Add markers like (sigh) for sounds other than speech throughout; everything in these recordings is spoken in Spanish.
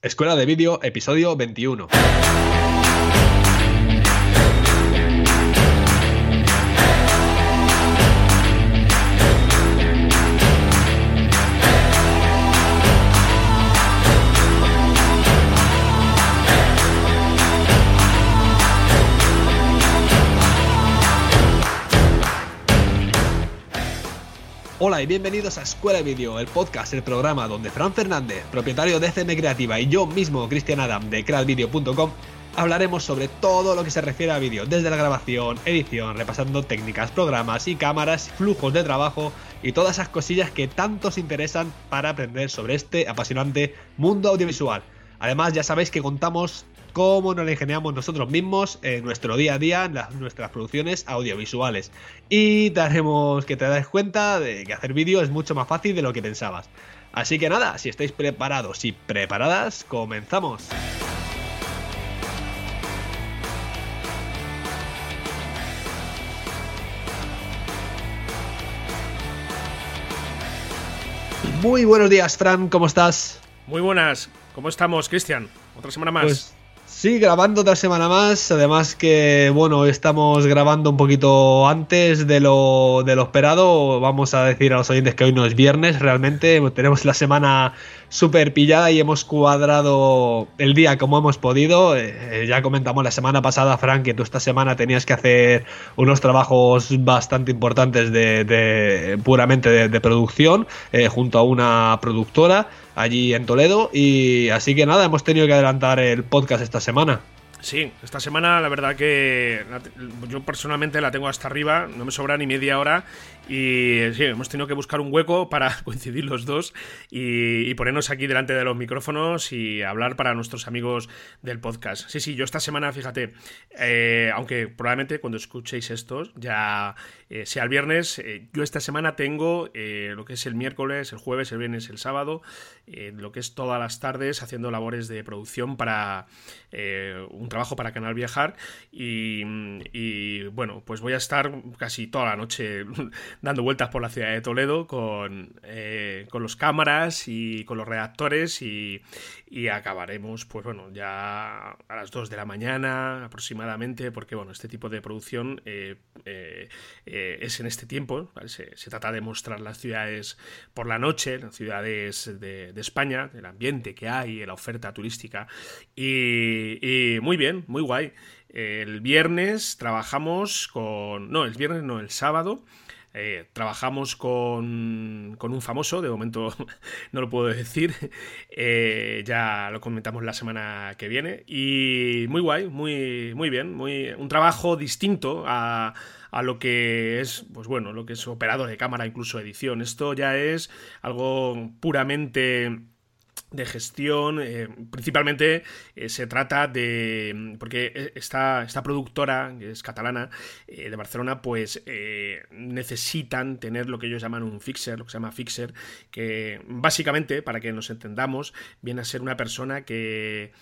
Escuela de Vídeo, episodio 21. Hola y bienvenidos a Escuela de Vídeo, el podcast, el programa donde Fran Fernández, propietario de CM Creativa, y yo mismo, Cristian Adam, de creadvideo.com, hablaremos sobre todo lo que se refiere a vídeo, desde la grabación, edición, repasando técnicas, programas y cámaras, flujos de trabajo y todas esas cosillas que tanto os interesan para aprender sobre este apasionante mundo audiovisual. Además, ya sabéis que contamos cómo nos la ingeniamos nosotros mismos en nuestro día a día, en nuestras producciones audiovisuales. Y te haremos que te des cuenta de que hacer vídeo es mucho más fácil de lo que pensabas. Así que nada, si estáis preparados y preparadas, comenzamos. Muy buenos días, Fran, ¿cómo estás? Muy buenas, ¿cómo estamos, Cristian? Otra semana más. Pues Sí, grabando otra semana más. Además que, bueno, estamos grabando un poquito antes de lo, de lo esperado. Vamos a decir a los oyentes que hoy no es viernes, realmente. Tenemos la semana súper pillada y hemos cuadrado el día como hemos podido. Eh, ya comentamos la semana pasada, Frank, que tú esta semana tenías que hacer unos trabajos bastante importantes de, puramente de, producción eh, junto a una productora allí en Toledo. Y así que nada, hemos tenido que adelantar el podcast esta semana. Sí, esta semana la verdad que yo personalmente la tengo hasta arriba, no me sobra ni media hora y sí, hemos tenido que buscar un hueco para (laughs) coincidir los dos y, ponernos aquí delante de los micrófonos y hablar para nuestros amigos del podcast. Sí, sí, yo esta semana, fíjate, eh, aunque probablemente cuando escuchéis esto ya eh, sea el viernes, eh, yo esta semana tengo lo que es el miércoles, el jueves, el viernes, el sábado, lo que es todas las tardes haciendo labores de producción para un trabajo para Canal Viajar. Y, y bueno, pues voy a estar casi toda la noche (laughs) dando vueltas por la ciudad de Toledo con, eh, con los cámaras y con los redactores y, acabaremos, pues bueno, ya a las 2 de la mañana aproximadamente, porque bueno, este tipo de producción eh, eh, es en este tiempo, se, trata de mostrar las ciudades por la noche, las ciudades de, España, el ambiente que hay, la oferta turística y, y muy bien, muy guay. El viernes trabajamos con... No, el viernes no, el sábado eh, trabajamos con, con, un famoso, de momento (laughs) no lo puedo decir, eh, ya lo comentamos la semana que viene. Y muy guay, muy, muy bien, muy, un trabajo distinto a, a lo que es, pues bueno, lo que es operador de cámara, incluso edición. Esto ya es algo puramente de gestión. Eh, principalmente eh, se trata de. Porque e, esta, esta productora, que es catalana, eh, de Barcelona, pues necesitan tener lo que ellos llaman un fixer, lo que se llama fixer, que básicamente, para que nos entendamos, viene a ser una persona que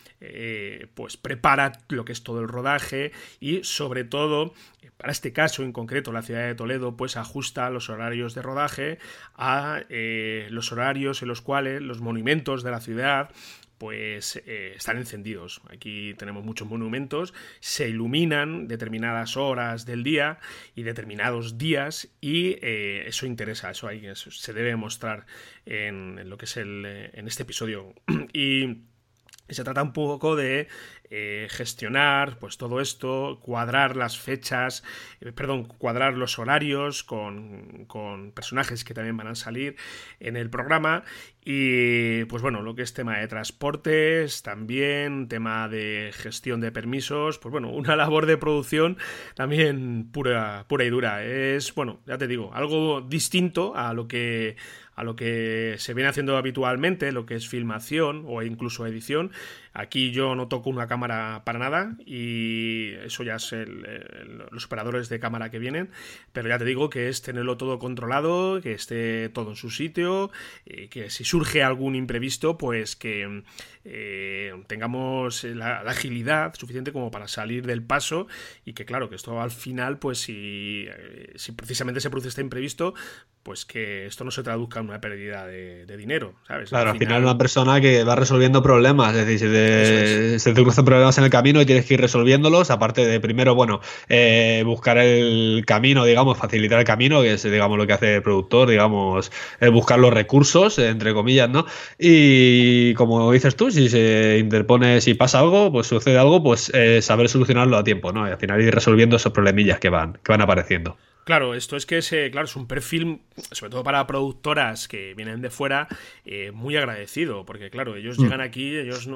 pues prepara lo que es todo el rodaje y sobre todo para este caso en concreto, la ciudad de Toledo, pues ajusta los horarios de rodaje a eh, los horarios en los cuales los monumentos de la ciudad pues eh, están encendidos. Aquí tenemos muchos monumentos, se iluminan determinadas horas del día y determinados días y eh, eso interesa, eso, hay, se debe mostrar en, lo que es el, en este episodio. (clears throat) y se trata un poco de eh, gestionar pues todo esto, cuadrar las fechas, eh, perdón, cuadrar los horarios con, con, personajes que también van a salir en el programa y pues bueno, lo que es tema de transportes, también tema de gestión de permisos, pues bueno, una (laughs) labor de producción también pura, pura y dura. Es, bueno, ya te digo, algo distinto a lo que a lo que se viene haciendo habitualmente, lo que es filmación o incluso edición. Aquí yo no toco una cámara para nada y eso ya es los operadores de cámara que vienen, pero ya te digo que es tenerlo todo controlado, que esté todo en su sitio, y que si surge algún imprevisto, pues que eh, tengamos la, agilidad suficiente como para salir del paso y que claro, que esto al final, pues si, eh, si precisamente se produce este imprevisto, pues que esto no se traduzca en una pérdida de, dinero, ¿sabes? Claro, al final, una persona que va resolviendo problemas, es decir, se te, cruzan problemas en el camino y tienes que ir resolviéndolos, aparte de primero, bueno, eh, buscar el camino, digamos, facilitar el camino, que es, digamos, lo que hace el productor, digamos, eh, buscar los recursos, entre comillas, ¿no? Y como dices tú, si se interpone, si pasa algo, pues sucede algo, pues eh, saber solucionarlo a tiempo, ¿no? Y al final ir resolviendo esos problemillas que van, que van apareciendo. Claro, esto es que es, claro, es un perfil, sobre todo para productoras que vienen de fuera, eh, muy agradecido, porque claro, ellos mm. llegan aquí, ellos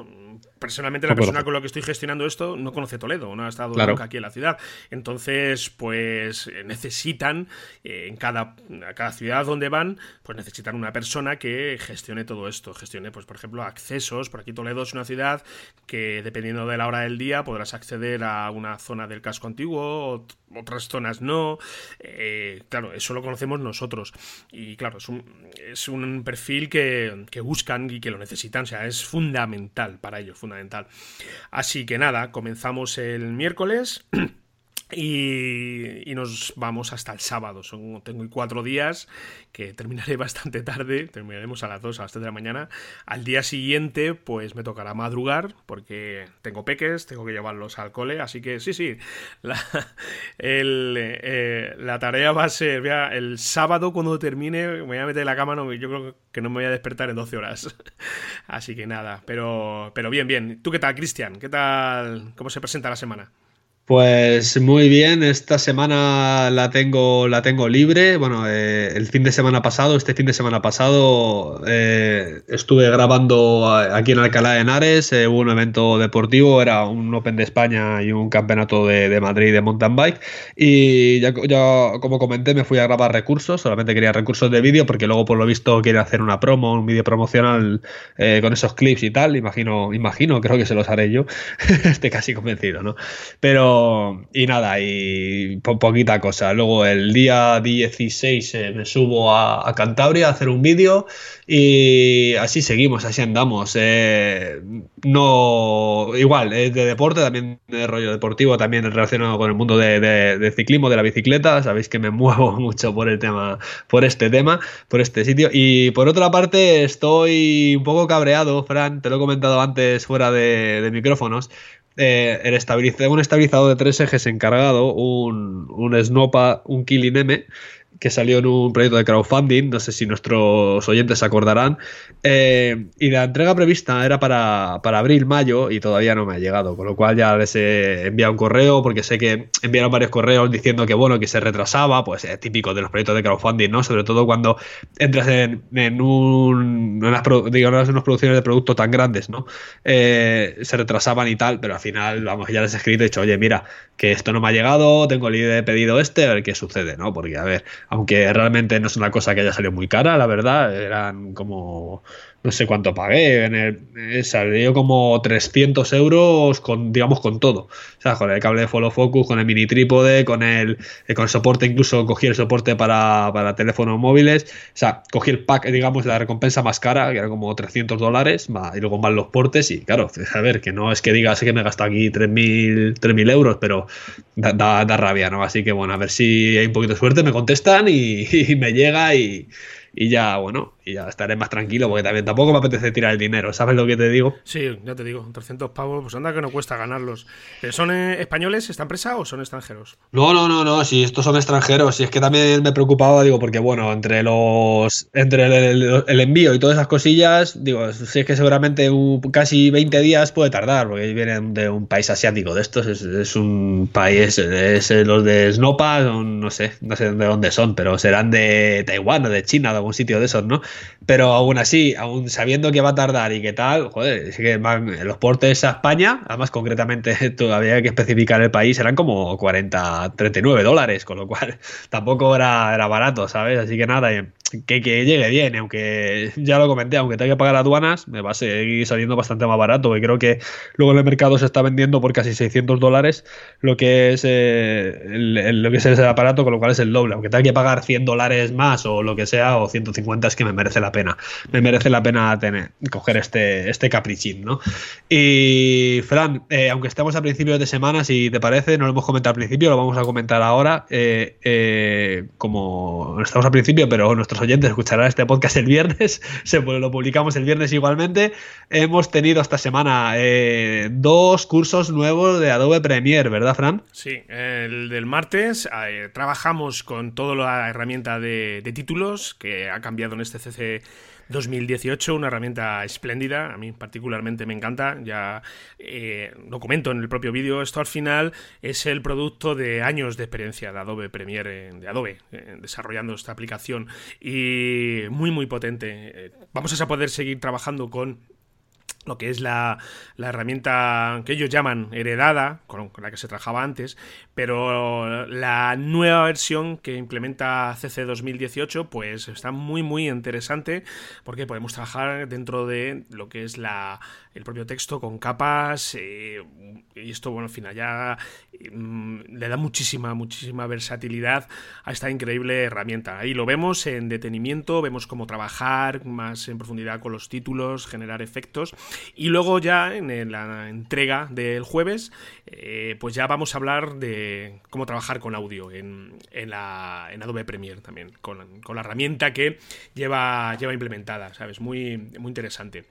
personalmente la persona con la que estoy gestionando esto no conoce Toledo, no ha estado nunca aquí en la ciudad, entonces pues eh, necesitan eh, en cada, cada ciudad donde van, pues necesitan una persona que gestione todo esto, gestione, pues por ejemplo, accesos, por aquí Toledo es una ciudad que dependiendo de la hora del día podrás acceder a una zona del casco antiguo, otras zonas no. Eh, claro, eso lo conocemos nosotros. Y claro, es un, es un perfil que, que, buscan y que lo necesitan. O sea, es fundamental para ellos, fundamental. Así que nada, comenzamos el miércoles. (clears throat) Y, nos vamos hasta el sábado. Son, tengo cuatro días que terminaré (laughs) bastante tarde. Terminaremos a las 2, a las 3 de la mañana. Al día siguiente, pues me tocará madrugar porque tengo peques, tengo que llevarlos al cole. Así que sí, sí. La, (laughs) eh, la tarea va a ser: el sábado, cuando termine, me voy a meter en la cama. No, yo creo que no me voy a despertar en 12 horas. (laughs) Así que nada. Pero, pero bien, bien. ¿Tú qué tal, Cristian? ¿Qué tal? ¿Cómo se presenta la semana? Pues muy bien, esta semana la tengo, la tengo libre. Bueno, eh, el fin de semana pasado, este fin de semana pasado, eh, estuve grabando aquí en Alcalá de Henares, eh, hubo un evento deportivo, era un Open de España y un campeonato de, Madrid de mountain bike. Y ya, como comenté, me fui a grabar recursos, solamente quería recursos de vídeo, porque luego por lo visto quiere hacer una promo, un vídeo promocional con esos clips y tal. Imagino, imagino, creo que se los haré yo. (laughs) Estoy casi convencido, ¿no? Pero y nada, y poquita cosa. Luego el día 16 eh, me subo a, Cantabria a hacer un vídeo y así seguimos, así andamos. Eh, no, igual, es de deporte, también de rollo deportivo, también relacionado con el mundo de, ciclismo, de la bicicleta. Sabéis que me (laughs) muevo mucho por el tema, por este tema, por este sitio. Y por otra parte, estoy un poco cabreado, Fran, te lo he comentado antes fuera de micrófonos, eh, el un estabilizador de tres ejes encargado, un, un Snopa, un Killing M, que salió en un proyecto de crowdfunding, no sé si nuestros oyentes se acordarán, eh, y la entrega prevista era para, abril, mayo, y todavía no me ha llegado, con lo cual ya les he enviado un correo, porque sé que enviaron varios correos diciendo que bueno, que se retrasaba, pues es típico de los proyectos de crowdfunding, ¿no? Sobre todo cuando entras en, en, un, unas, producciones de producto tan grandes, ¿no? Eh, se retrasaban y tal, pero al final, vamos, ya les he escrito y he dicho, oye, mira, que esto no me ha llegado, tengo el pedido este, a ver qué sucede, ¿no? Porque, a ver, aunque realmente no es una cosa que haya salido muy cara, la verdad, eran como no sé cuánto pagué, en el, eh, salió como 300 euros con, digamos, con todo. O sea, con el cable de follow focus, con el mini trípode, con el, eh, con el soporte, incluso cogí el soporte para, para, teléfonos móviles. O sea, cogí el pack, digamos, la recompensa más cara, que era como 300 dólares, y luego más los portes. Y claro, a ver, que no es que diga, sé que me he gastado aquí 3.000 euros, pero da, da, rabia, ¿no? Así que bueno, a ver si hay un poquito de suerte, me contestan y (laughs) me llega y y ya, bueno, y ya estaré más tranquilo porque también tampoco me apetece tirar el dinero, ¿sabes lo que te digo? Sí, ya te digo, 300 pavos, pues anda que no cuesta ganarlos. ¿Son eh, españoles esta empresa o son extranjeros? No, no, no, no, si estos son extranjeros, y es que también me preocupaba, digo, porque bueno, entre los entre el, envío y todas esas cosillas, digo, si es que seguramente casi 20 días puede tardar, porque vienen de un país asiático de estos, es, un país, es, los de Snopa, no sé, no sé de dónde son, pero serán de Taiwán o de China, algún sitio de esos, ¿no? Pero aún así, aún sabiendo que va a tardar y que tal, joder, es que van los portes a España, además concretamente (laughs) todavía hay que especificar el país, eran como 40, 39 dólares, con lo cual (laughs) tampoco era, era barato, ¿sabes? Así que nada, que, llegue bien, aunque ya lo comenté, aunque tenga que pagar aduanas, me va a seguir saliendo bastante más barato. Y creo que luego en el mercado se está vendiendo por casi 600 dólares lo que es eh, el, lo que es el aparato, con lo cual es el doble. Aunque tenga que pagar 100 dólares más o lo que sea, o 150, es que me merece la pena. Me merece la pena tener, coger este, este caprichín, ¿no? Y Fran, eh, aunque estemos a principios de semana, si te parece, no lo hemos comentado al principio, lo vamos a comentar ahora. Eh, como estamos al principio, pero nuestros oyentes escucharán este podcast el viernes, (laughs) se, lo publicamos el viernes igualmente. Hemos tenido esta semana eh, dos cursos nuevos de Adobe Premiere, ¿verdad, Fran? Sí, el del martes eh, trabajamos con toda la herramienta de, de títulos que ha cambiado en este CC 2018, una herramienta espléndida, a mí particularmente me encanta, ya eh, lo comento en el propio vídeo, esto al final es el producto de años de experiencia de Adobe Premiere, de Adobe, eh, desarrollando esta aplicación y muy muy potente. Eh, vamos a poder seguir trabajando con lo que es la, herramienta que ellos llaman heredada, con, la que se trabajaba antes, pero la nueva versión que implementa CC 2018 pues está muy muy interesante porque podemos trabajar dentro de lo que es la, el propio texto con capas eh, y esto bueno al final ya mm, le da muchísima muchísima versatilidad a esta increíble herramienta. Ahí lo vemos en detenimiento vemos cómo trabajar más en profundidad con los títulos generar efectos y luego ya en la entrega del jueves eh, pues ya vamos a hablar de cómo trabajar con audio en, en, la, en Adobe Premiere también con, con, la herramienta que lleva lleva implementada sabes muy muy interesante.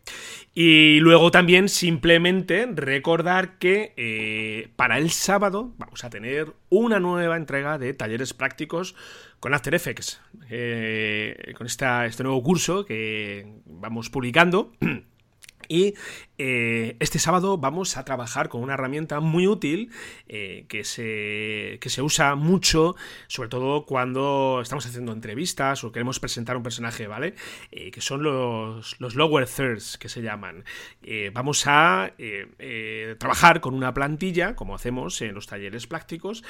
Y luego también simplemente recordar que eh, para el sábado vamos a tener una nueva entrega de talleres prácticos con After Effects, eh, con esta, este nuevo curso que vamos publicando. (clears throat) Y eh, este sábado vamos a trabajar con una herramienta muy útil eh, que, se, que se usa mucho, sobre todo cuando estamos haciendo entrevistas o queremos presentar un personaje, ¿vale? Eh, que son los, los, lower thirds que se llaman. vamos a trabajar con una plantilla, como hacemos en los talleres prácticos.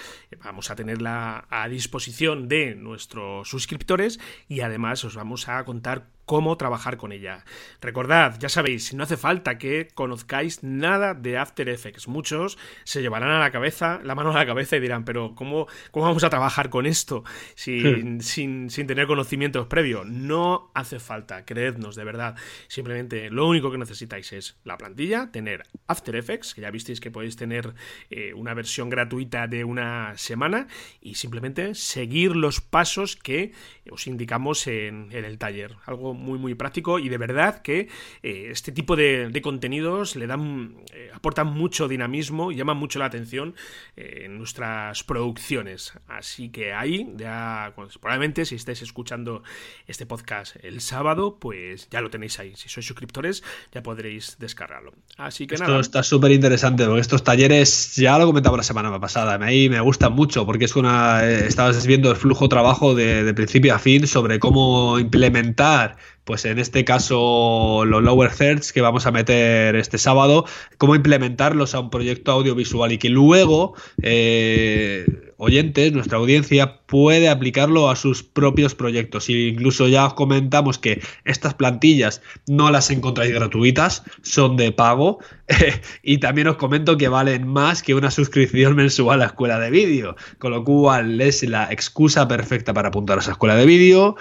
vamos a tenerla a disposición de nuestros suscriptores y además os vamos a contar cómo trabajar con ella. Recordad, ya sabéis, no hace falta que conozcáis nada de After Effects. Muchos se llevarán a la cabeza, la mano a la cabeza y dirán, pero ¿cómo, cómo vamos a trabajar con esto sin, hmm. sin, sin tener conocimientos previos? No hace falta, creednos, de verdad. Simplemente lo único que necesitáis es la plantilla, tener After Effects, que ya visteis que podéis tener eh, una versión gratuita de una semana, y simplemente seguir los pasos que os indicamos en, en el taller. Algo muy muy práctico y de verdad que eh, este tipo de, contenidos le dan eh, aportan mucho dinamismo y llaman mucho la atención eh, en nuestras producciones. Así que ahí ya pues, probablemente si estáis escuchando este podcast el sábado pues ya lo tenéis ahí. Si sois suscriptores ya podréis descargarlo. Así que esto está súper interesante porque estos talleres ya lo comentaba la semana pasada ahí me gustan mucho porque es una estabas viendo el flujo de trabajo de principio a fin sobre cómo implementar pues en este caso los lower thirds que vamos a meter este sábado, cómo implementarlos a un proyecto audiovisual y que luego eh, oyentes, nuestra audiencia puede aplicarlo a sus propios proyectos. Incluso ya os comentamos que estas plantillas no las encontráis gratuitas, son de pago. (laughs) y también os comento que valen más que una suscripción mensual a la escuela de vídeo. Con lo cual es la excusa perfecta para apuntar a esa escuela de vídeo,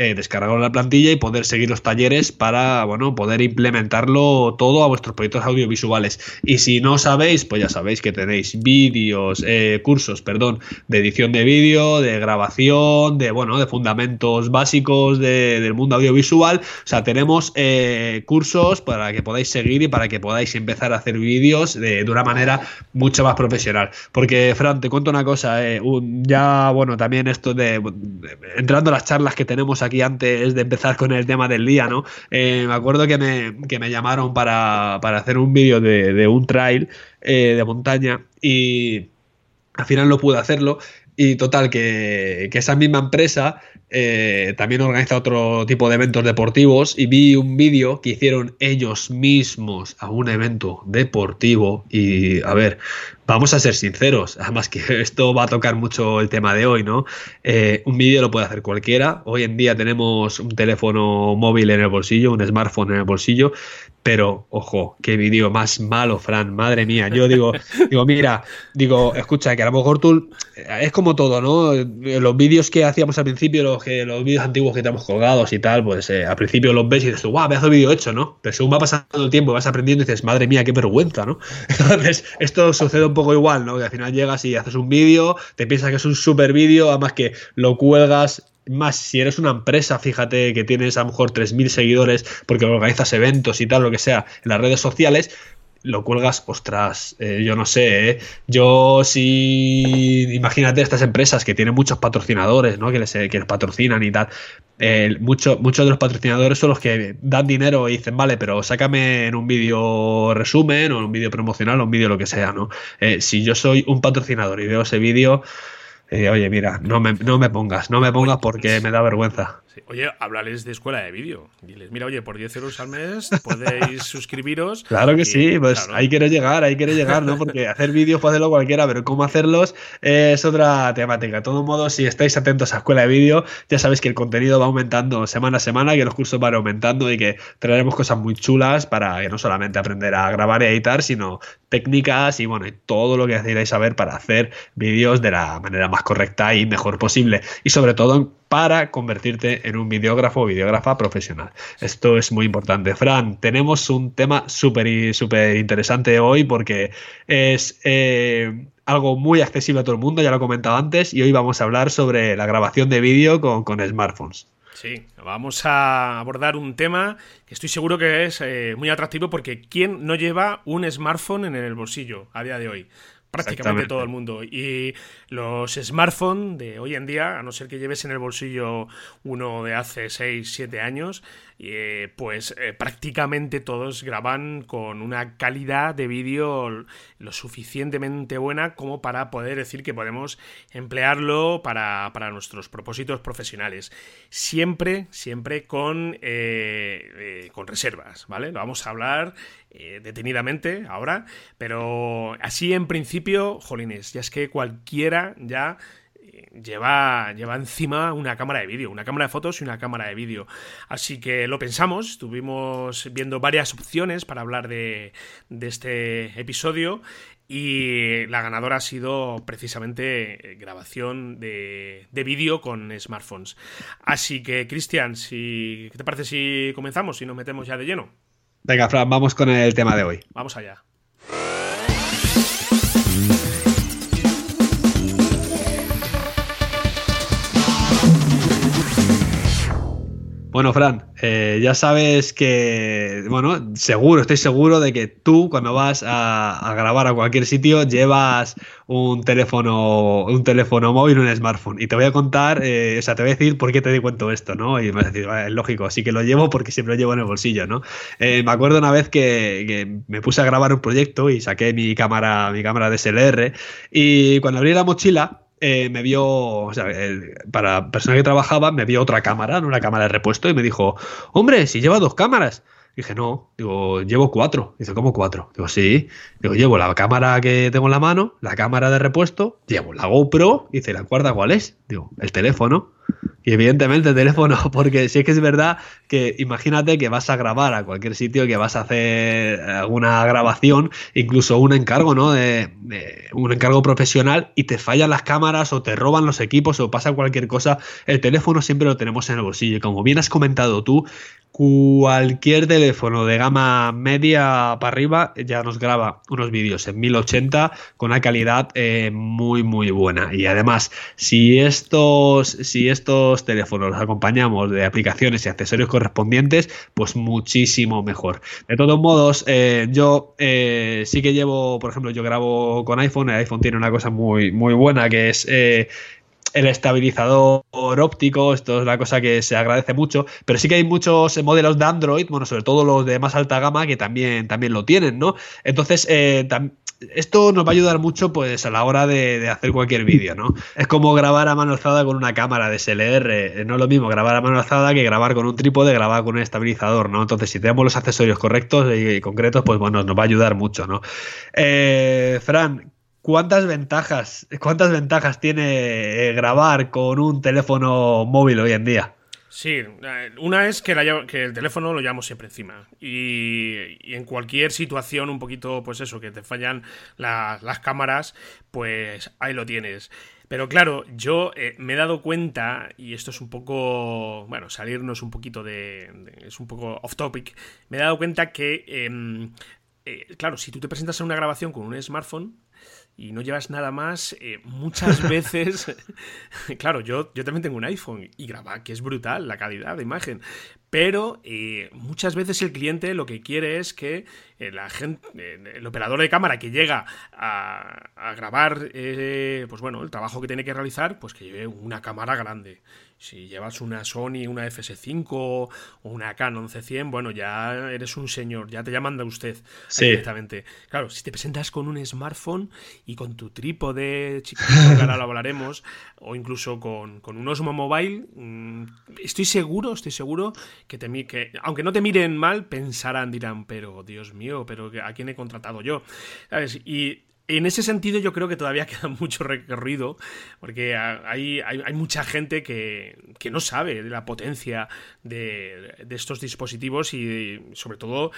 eh, descargar la plantilla y poder seguir los talleres para, bueno, poder implementarlo todo a vuestros proyectos audiovisuales. Y si no sabéis, pues ya sabéis que tenéis vídeos, eh, cursos, perdón, de edición de vídeo, de grabación, de, bueno, de fundamentos básicos del mundo audiovisual. O sea, tenemos eh, cursos para que podáis seguir y para que podáis empezar a hacer vídeos de, una manera mucho más profesional. Porque, Fran, te cuento una cosa, ya, bueno, también esto de, entrando a las charlas que tenemos aquí aquí antes de empezar con el tema del día, ¿no? Eh, me acuerdo que me, que me llamaron para, hacer un vídeo de, un trail eh, de montaña y al final no pude hacerlo. Y total, que, esa misma empresa eh, también organiza otro tipo de eventos deportivos y vi un vídeo que hicieron ellos mismos a un evento deportivo y, a ver, vamos a ser sinceros, además que (laughs) esto va a tocar mucho el tema de hoy, ¿no? Eh, un vídeo lo puede hacer cualquiera. Hoy en día tenemos un teléfono móvil en el bolsillo, un smartphone en el bolsillo, pero ojo, qué vídeo más malo, Fran, madre mía. Yo digo, (laughs) digo, mira, digo, escucha, que a lo mejor tú es como todo, ¿no? Los vídeos que hacíamos al principio, los, que, los vídeos antiguos que tenemos colgados y tal, pues eh, al principio los ves y dices, guau, me hace el vídeo hecho, ¿no? Pero según va pasando el tiempo, vas aprendiendo y dices, madre mía, qué vergüenza, ¿no? (laughs) Entonces, esto sucede un poco igual, ¿no? Que al final llegas y haces un vídeo, te piensas que es un super vídeo, además que lo cuelgas más si eres una empresa, fíjate que tienes a lo mejor 3.000 seguidores porque organizas eventos y tal, lo que sea, en las redes sociales, lo cuelgas, ostras, eh, yo no sé, ¿eh? yo si imagínate estas empresas que tienen muchos patrocinadores, ¿no? Que les, que les patrocinan y tal, eh, muchos de los patrocinadores son los que dan dinero y dicen, vale, pero sácame en un vídeo resumen o en un vídeo promocional o un vídeo lo que sea, ¿no? si yo soy un patrocinador y veo ese vídeo, oye, mira, no me, no me pongas, no me pongas porque me da vergüenza. Oye, háblales de escuela de vídeo. Diles, mira, oye, por 10 euros al mes podéis (laughs) suscribiros. Claro que sí, pues ahí quiero llegar, ahí quiero llegar, ¿no? Porque hacer vídeos puede hacerlo cualquiera, pero cómo hacerlos es otra temática. De todo modo, si estáis atentos a escuela de vídeo, ya sabéis que el contenido va aumentando semana a semana, que los cursos van aumentando y que traeremos cosas muy chulas para que no solamente aprender a grabar y editar, sino técnicas y bueno, y todo lo que necesitáis saber para hacer vídeos de la manera más correcta y mejor posible. Y sobre todo para convertirte en un videógrafo o videógrafa profesional. Esto es muy importante. Fran, tenemos un tema súper súper interesante hoy porque es eh, algo muy accesible a todo el mundo, ya lo he comentado antes, y hoy vamos a hablar sobre la grabación de vídeo con, smartphones. Sí, vamos a abordar un tema que estoy seguro que es eh, muy atractivo porque ¿quién no lleva un smartphone en el bolsillo a día de hoy? prácticamente todo el mundo. Y los smartphones de hoy en día, a no ser que lleves en el bolsillo uno de hace 6, 7 años, eh, pues eh, prácticamente todos graban con una calidad de vídeo lo suficientemente buena como para poder decir que podemos emplearlo para, nuestros propósitos profesionales. Siempre, siempre con, eh, con reservas, ¿vale? Lo vamos a hablar detenidamente ahora, pero así en principio, jolines, ya es que cualquiera ya lleva, lleva encima una cámara de vídeo, una cámara de fotos y una cámara de vídeo. Así que lo pensamos, estuvimos viendo varias opciones para hablar de, este episodio y la ganadora ha sido precisamente grabación de, de vídeo con smartphones. Así que, Cristian, si, ¿qué te parece si comenzamos y nos metemos ya de lleno? Venga, Fran, vamos con el tema de hoy. Vamos allá. Bueno, Fran, eh, ya sabes que, bueno, seguro, estoy seguro de que tú cuando vas a, grabar a cualquier sitio llevas un teléfono, un teléfono móvil, un smartphone. Y te voy a contar, eh, o sea, te voy a decir por qué te di cuento esto, ¿no? Y me vas a decir, es lógico, así que lo llevo porque siempre lo llevo en el bolsillo, ¿no? Eh, me acuerdo una vez que, que, me puse a grabar un proyecto y saqué mi cámara, mi cámara DSLR y cuando abrí la mochila eh, me vio, o sea, para persona que trabajaba, me vio otra cámara, una cámara de repuesto, y me dijo, hombre, si lleva dos cámaras. dije, no, digo, llevo cuatro. Dice, ¿cómo cuatro? Digo, sí. Digo, llevo la cámara que tengo en la mano, la cámara de repuesto, llevo la GoPro. Dice, ¿la cuarta cuál es? Digo, el teléfono. Y evidentemente el teléfono, (laughs) porque sí es que es verdad que imagínate que vas a grabar a cualquier sitio, que vas a hacer alguna grabación, incluso un encargo, ¿no? De, un encargo profesional y te fallan las cámaras o te roban los equipos o pasa cualquier cosa, el teléfono siempre lo tenemos en el bolsillo. Como bien has comentado tú, cualquier teléfono de gama media para arriba ya nos graba unos vídeos en 1080 con una calidad eh, muy muy buena y además si estos si estos teléfonos los acompañamos de aplicaciones y accesorios correspondientes pues muchísimo mejor. De todos modos eh, yo eh, sí que llevo por ejemplo yo grabo con iPhone el iPhone tiene una cosa muy muy buena que es el estabilizador óptico, esto es la cosa que se agradece mucho, pero sí que hay muchos modelos de Android, bueno, sobre todo los de más alta gama, que también, también lo tienen, ¿no? Entonces, eh, esto nos va a ayudar mucho pues a la hora de, hacer cualquier vídeo, ¿no? Es como grabar a mano alzada con una cámara de SLR, eh, no es lo mismo grabar a mano alzada que grabar con un trípode, grabar con un estabilizador, ¿no? Entonces, si tenemos los accesorios correctos y, concretos, pues bueno, nos va a ayudar mucho, ¿no? Eh, Fran, ¿Cuántas ventajas, cuántas ventajas tiene eh, grabar con un teléfono móvil hoy en día? Sí, eh, una es que, el teléfono lo llevamos siempre encima. Y, en cualquier situación, un poquito, pues eso, que te fallan las cámaras, pues ahí lo tienes. Pero claro, yo eh, me he dado cuenta, y esto es un poco, bueno, salirnos un poquito de, es un poco off topic, me he dado cuenta que, em, claro, si tú te presentas a una grabación con un smartphone, y no llevas nada más, eh, muchas (laughs) veces, (laughs) claro, yo, yo también tengo un iPhone y graba, que es brutal la calidad de imagen, pero eh, muchas veces el cliente lo que quiere es que eh, la gente, el operador de cámara que llega a, a grabar, pues bueno, el trabajo que tiene que realizar, pues que lleve una cámara grande. Si llevas una Sony, una FS5 o una Canon C100, bueno, ya eres un señor, ya te llaman de usted directamente. Claro, si te presentas con un smartphone y con tu trípode, que ahora lo hablaremos, o incluso con, un Osmo Mobile, mm, estoy seguro, estoy seguro que, te, que aunque no te miren mal, pensarán, dirán, pero Dios mío, pero ¿a quién he contratado yo? Y en ese sentido yo creo que todavía (laughs) queda mucho recorrido, porque hay, hay, mucha gente que, no sabe de la potencia de, estos dispositivos y sobre todo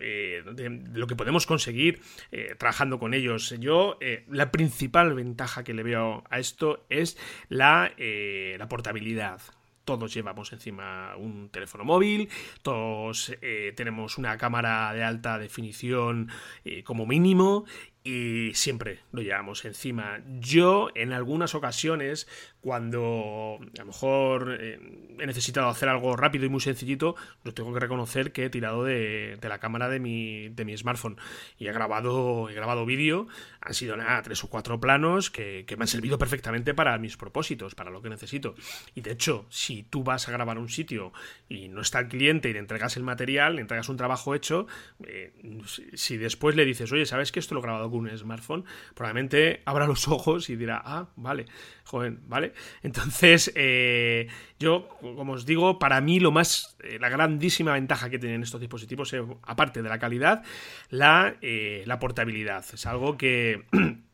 eh, de, lo que podemos conseguir eh, trabajando con ellos. Yo, eh, la principal ventaja que le veo a esto es la, la portabilidad todos llevamos encima un teléfono móvil, todos tenemos una cámara de alta definición como mínimo y siempre lo llevamos encima. Yo en algunas ocasiones, cuando a lo mejor eh, he necesitado hacer algo rápido y muy sencillito, lo tengo que reconocer que he tirado de, la cámara de mi, de mi smartphone y he grabado, he grabado vídeo. Han sido nada, tres o cuatro planos que, que me han servido perfectamente para mis propósitos, para lo que necesito. Y de hecho, si tú vas a grabar un sitio y no está el cliente y le entregas el material, le entregas un trabajo hecho, eh, si después le dices, oye, ¿sabes que esto lo he grabado un smartphone, probablemente abra los ojos y dirá, ah, vale, joven, ¿vale? Entonces, eh, yo, como os digo, para mí lo más, eh, la grandísima ventaja que tienen estos dispositivos, es, aparte de la calidad, la, eh, la portabilidad. Es algo que... (clears throat)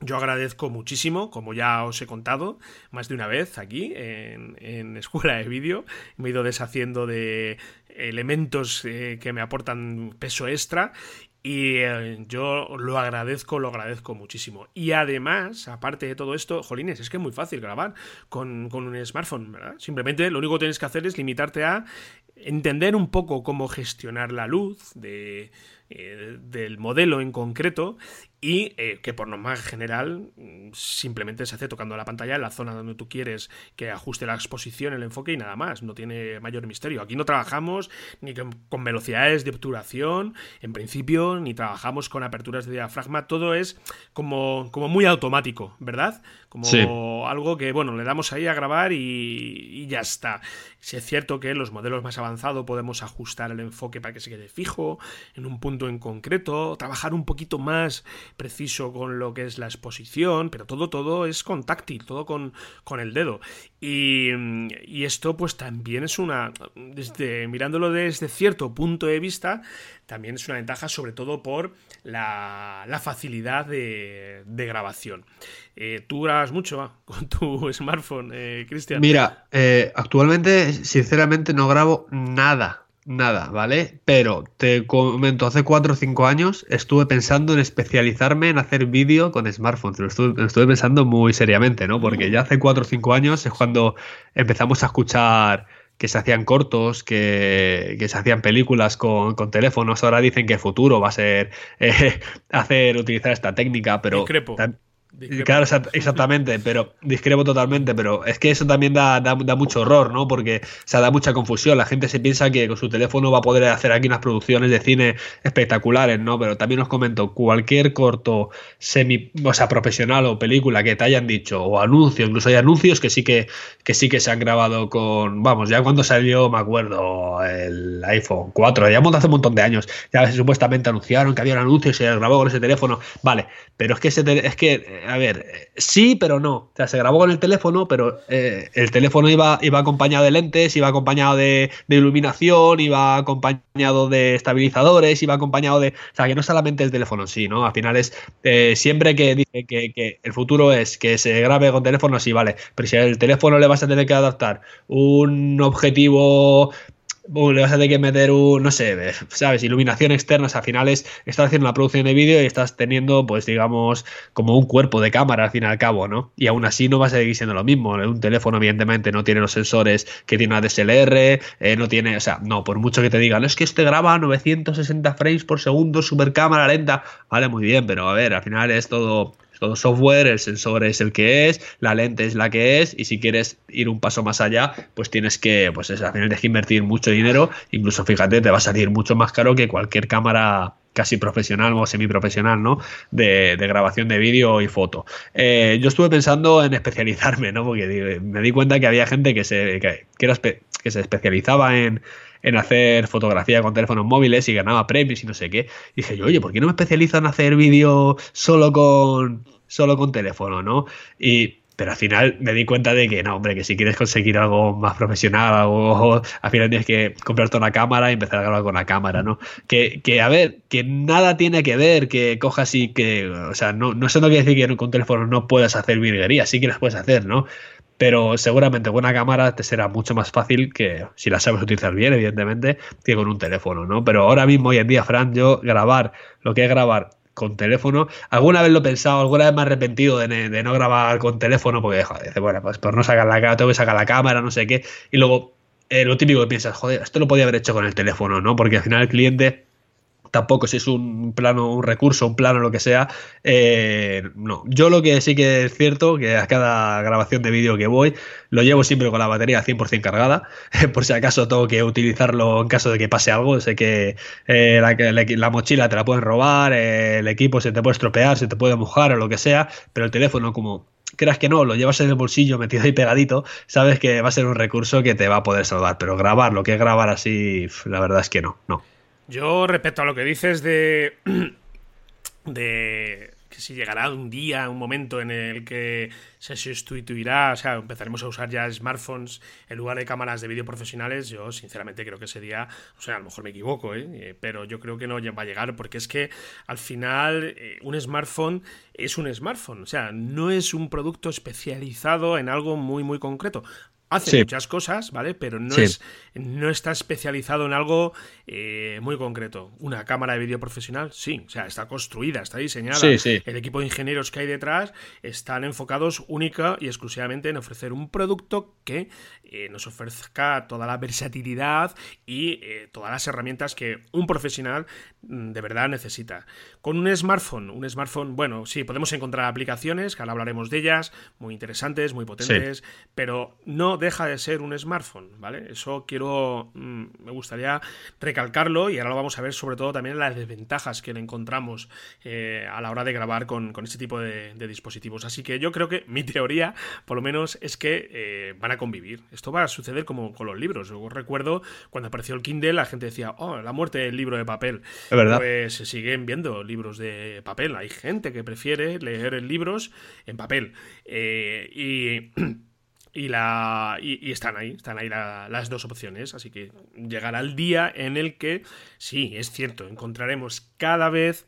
Yo agradezco muchísimo, como ya os he contado más de una vez aquí en, en Escuela de Vídeo. Me he ido deshaciendo de elementos que me aportan peso extra y eh, yo lo agradezco, lo agradezco muchísimo. Y además, aparte de todo esto, jolines, es que es muy fácil grabar con, con un smartphone, ¿verdad? Simplemente lo único que tienes que hacer es limitarte a entender un poco cómo gestionar la luz de, eh, del modelo en concreto y eh, que por norma general mm, simplemente se hace tocando la pantalla en la zona donde tú quieres que ajuste la exposición, el enfoque y nada más, no tiene mayor misterio. Aquí no trabajamos ni con velocidades de obturación, en principio, ni trabajamos con aperturas de diafragma, todo es como, como muy automático, ¿verdad? Como algo que, bueno, le damos ahí a grabar y, y ya está. Si es cierto que en los modelos más avanzados podemos ajustar el enfoque para que se quede fijo, en un punto en concreto, trabajar un poquito más preciso con lo que es la exposición, pero todo, todo es con táctil, todo con, con el dedo. Y, esto pues también es una, mirándolo desde cierto punto de vista, también es una ventaja sobre todo por la, facilidad de, grabación. Eh, ¿Tú grabas mucho (laughs) con tu smartphone, eh, Cristian? Mira, eh, actualmente sinceramente no grabo nada nada, ¿vale? Pero te comento, hace 4 o 5 años estuve pensando en especializarme en hacer vídeo con smartphones. Lo estuve, pensando muy seriamente, ¿no? Porque ya hace 4 o 5 años es cuando empezamos a escuchar que se hacían cortos, que, se hacían películas con, teléfonos. Ahora dicen que el futuro va a ser eh, (laughs) hacer, utilizar esta técnica, pero... Claro, exactamente, pero discrepo totalmente, pero es que eso también da, da, mucho horror, ¿no? Porque se da mucha confusión. La gente se piensa que con su teléfono va a poder hacer aquí unas producciones de cine espectaculares, ¿no? Pero también os comento, cualquier corto semi, o sea, profesional o película que te hayan dicho, o anuncio, incluso hay anuncios que sí que, que sí que se han grabado con, vamos, ya cuando salió, me acuerdo, el iPhone 4, ya hace un montón de años, ya supuestamente anunciaron que había un anuncio y se grabó con ese teléfono, vale, pero es que ese, es que a ver, sí, pero no. O sea, se grabó con el teléfono, pero eh, el teléfono iba, iba acompañado de lentes, iba acompañado de, iluminación, iba acompañado de estabilizadores, iba acompañado de. O sea, que no solamente el teléfono sí, ¿no? Al final es. Eh, siempre que dice que, que, el futuro es que se grabe con teléfono, sí, vale. Pero si al teléfono le vas a tener que adaptar un objetivo le vas a tener que meter un, no sé, ¿sabes? Iluminación externa, al final es, estás haciendo una producción de vídeo y estás teniendo, pues digamos, como un cuerpo de cámara al fin y al cabo, ¿no? Y aún así no va a seguir siendo lo mismo. Un teléfono, evidentemente, no tiene los sensores que tiene una DSLR, eh, no tiene, o sea, no, por mucho que te digan, es que este graba 960 frames por segundo, super cámara lenta, vale, muy bien, pero a ver, al final es todo todo software, el sensor es el que es, la lente es la que es, y si quieres ir un paso más allá, pues tienes que, pues es, al final tienes que invertir mucho dinero, incluso fíjate, te va a salir mucho más caro que cualquier cámara casi profesional o semiprofesional, ¿no? De, grabación de vídeo y foto. Eh, yo estuve pensando en especializarme, ¿no? Porque me di cuenta que había gente que se, que, que se especializaba en, en hacer fotografía con teléfonos móviles y ganaba premios y no sé qué. Y dije yo, oye, ¿por qué no me especializo en hacer vídeo solo con, solo con teléfono, no? Y pero al final me di cuenta de que no, hombre, que si quieres conseguir algo más profesional, algo, al final tienes que comprarte una cámara y empezar a grabar con la cámara, ¿no? Que, que a ver, que nada tiene que ver que cojas y que, o sea, no, no eso no quiere decir que con teléfono no puedas hacer virguerías, sí que las puedes hacer, ¿no? Pero seguramente con una cámara te será mucho más fácil que si la sabes utilizar bien, evidentemente, que con un teléfono, ¿no? Pero ahora mismo, hoy en día, Fran, yo grabar lo que es grabar con teléfono, alguna vez lo he pensado, alguna vez me he arrepentido de, no grabar con teléfono, porque, joder, bueno, pues por no sacar la cámara, tengo que sacar la cámara, no sé qué, y luego eh, lo típico que piensas, joder, esto lo podía haber hecho con el teléfono, ¿no? Porque al final el cliente tampoco si es un plano, un recurso, un plano, lo que sea. Eh, no, yo lo que sí que es cierto, que a cada grabación de vídeo que voy, lo llevo siempre con la batería 100% cargada, (laughs) por si acaso tengo que utilizarlo en caso de que pase algo. Sé que eh, la, mochila te la pueden robar, eh, el equipo se te puede estropear, se te puede mojar o lo que sea, pero el teléfono como creas que no, lo llevas en el bolsillo metido ahí pegadito, sabes que va a ser un recurso que te va a poder salvar, pero grabar, lo que es grabar así, la verdad es que no, no. Yo, respecto a lo que dices de. (clears throat) de que si llegará un día, un momento en el que se sustituirá, o sea, empezaremos a usar ya smartphones en lugar de cámaras de vídeo profesionales, yo sinceramente creo que ese día, o sea, a lo mejor me equivoco, ¿eh? eh pero yo creo que no va a llegar porque es que al final eh, un smartphone es un smartphone, o sea, no es un producto especializado en algo muy, muy concreto. Hace muchas cosas, ¿vale? Pero no, es, no está especializado en algo eh, muy concreto. Una cámara de vídeo profesional, sí, o sea, está construida, está diseñada. El equipo de ingenieros que hay detrás están enfocados única y exclusivamente en ofrecer un producto que eh, nos ofrezca toda la versatilidad y eh, todas las herramientas que un profesional mm, de verdad necesita. Con un smartphone, un smartphone, bueno, sí, podemos encontrar aplicaciones, que ahora hablaremos de ellas, muy interesantes, muy potentes, pero no deja de ser un smartphone, ¿vale? Eso quiero, mm, me gustaría recalcarlo y ahora lo vamos a ver sobre todo también las desventajas que le encontramos eh, a la hora de grabar con, este tipo de, dispositivos. Así que yo creo que mi teoría, por lo menos, es que eh, van a convivir. Esto va a suceder como con los libros. Yo recuerdo cuando apareció el Kindle, la gente decía, oh, la muerte del libro de papel. Es verdad. Pues se siguen viendo libros de papel. Hay gente que prefiere leer libros en papel. Eh, y (clears throat) y, la, y, están ahí, están ahí las dos opciones. Así que llegará el día en el que, sí, es cierto, encontraremos cada vez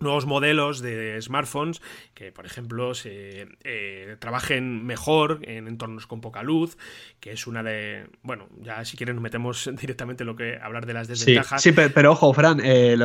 nuevos modelos de smartphones que, por ejemplo, se eh, trabajen mejor en entornos con poca luz, que es una de... Bueno, ya si quieren nos metemos (laughs) directamente en lo que hablar de las desventajas. Sí, pero, ojo, Fran, eh,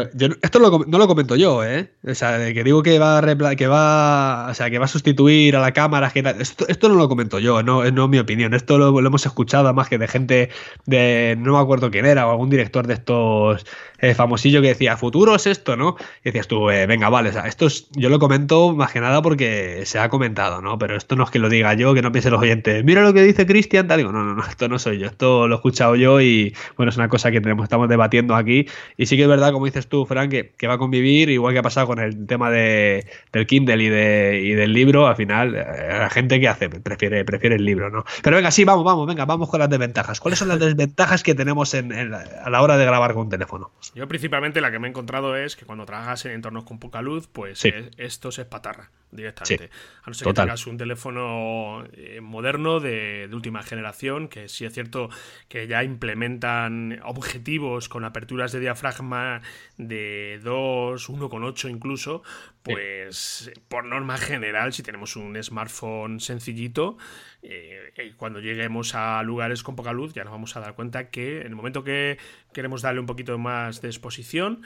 esto no lo comento yo, ¿eh? O sea, que digo que va a, que va, o sea, que va a sustituir a la cámara, que esto, esto, no lo comento yo, no, no es mi opinión, esto lo, lo hemos escuchado más que de gente de... no me acuerdo quién era, o algún director de estos eh, famosillo que decía, futuro es esto, ¿no? Y decías tú, eh, venga, vale, o sea, esto es, yo lo comento más que nada porque se ha comentado, ¿no? Pero esto no es que lo diga yo, que no piensen los oyentes, mira lo que dice Cristian, tal, digo, no, no, no, esto no soy yo, esto lo he escuchado yo y bueno, es una cosa que tenemos, estamos debatiendo aquí y sí que es verdad, como dices tú, Frank, que, va a convivir, igual que ha pasado con el tema de, del Kindle y, de, y del libro, al final, eh, la gente que hace prefiere, prefiere el libro, ¿no? Pero venga, sí, vamos, vamos, venga, vamos con las desventajas. ¿Cuáles son las desventajas que tenemos en, a la hora de grabar con teléfono? Yo principalmente la que me he encontrado es que cuando trabajas en entornos con poca luz, pues esto se patarra directamente. a no ser que tengas un teléfono eh, moderno de, última generación, que sí es cierto que ya implementan objetivos con aperturas de diafragma de 2, 1,8 incluso, pues por norma general, si tenemos un smartphone sencillito, eh, eh, cuando lleguemos a lugares con poca luz ya nos vamos a dar cuenta que en el momento que queremos darle un poquito más de exposición,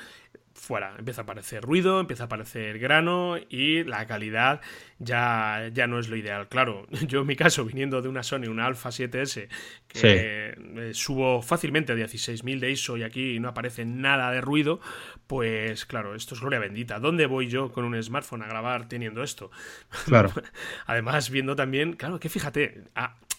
fuera. Empieza a aparecer ruido, empieza a aparecer grano y la calidad ya, ya no es lo ideal. Claro, (laughs) yo en mi caso, viniendo de una Sony, una Alpha 7S, que eh, subo fácilmente a 16.000 de ISO y aquí no aparece nada de ruido, pues claro, esto es gloria bendita. ¿Dónde voy yo con un smartphone a grabar teniendo esto? Claro. (laughs) Además, viendo también, claro, que fíjate,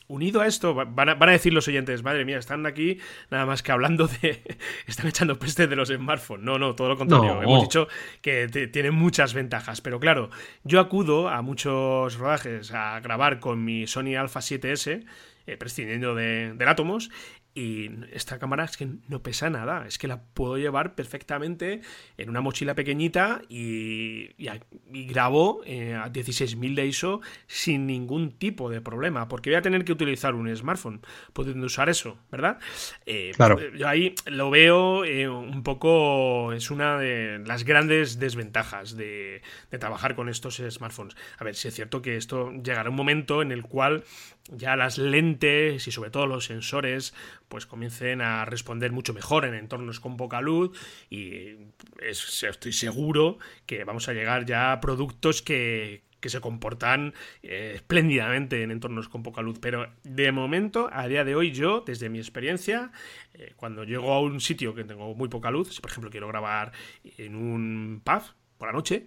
unido a esto, van a, decir los oyentes, madre mía, están aquí nada más que hablando de. (laughs) están echando peste de los smartphones. No, no, todo lo contrario. Hemos dicho que tienen muchas ventajas. Pero claro, yo acudo a muchos rodajes a grabar con mi Sony Alpha 7S. Eh, prescindiendo de, del Atomos y esta cámara es que no pesa nada, es que la puedo llevar perfectamente en una mochila pequeñita y, y, grabo eh, a 16.000 de ISO sin ningún tipo de problema, porque voy a tener que utilizar un smartphone pudiendo usar eso, ¿verdad? Eh, claro. Yo ahí lo veo eh, un poco, es una de las grandes desventajas de, de trabajar con estos smartphones. A ver, si es cierto que esto llegará un momento en el cual ya las lentes y sobre todo los sensores pues comiencen a responder mucho mejor en entornos con poca luz y estoy seguro que vamos a llegar ya a productos que, se comportan eh, espléndidamente en entornos con poca luz. Pero de momento, a día de hoy, yo, desde mi experiencia, eh, cuando llego a un sitio que tengo muy poca luz, si por ejemplo quiero grabar en un pub por la noche,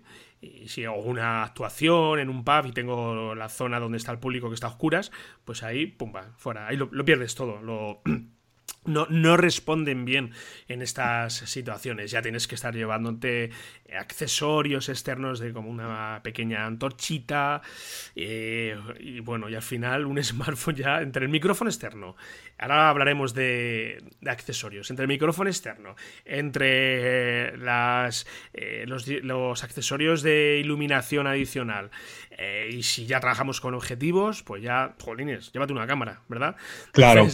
si hago una actuación en un pub y tengo la zona donde está el público que está a oscuras, pues ahí, pumba, fuera. Ahí lo, lo pierdes todo. Lo, (clears throat) no, no, responden bien en estas situaciones. Ya tienes que estar llevándote accesorios externos de como una pequeña antorchita eh, y bueno, y al final un (laughs) smartphone ya entre el micrófono externo. Ahora hablaremos de, accesorios. Entre el micrófono externo, entre las, eh, los, accesorios de iluminación adicional eh, y si ya trabajamos con objetivos, pues ya, jolines, llévate una cámara, ¿verdad? Claro.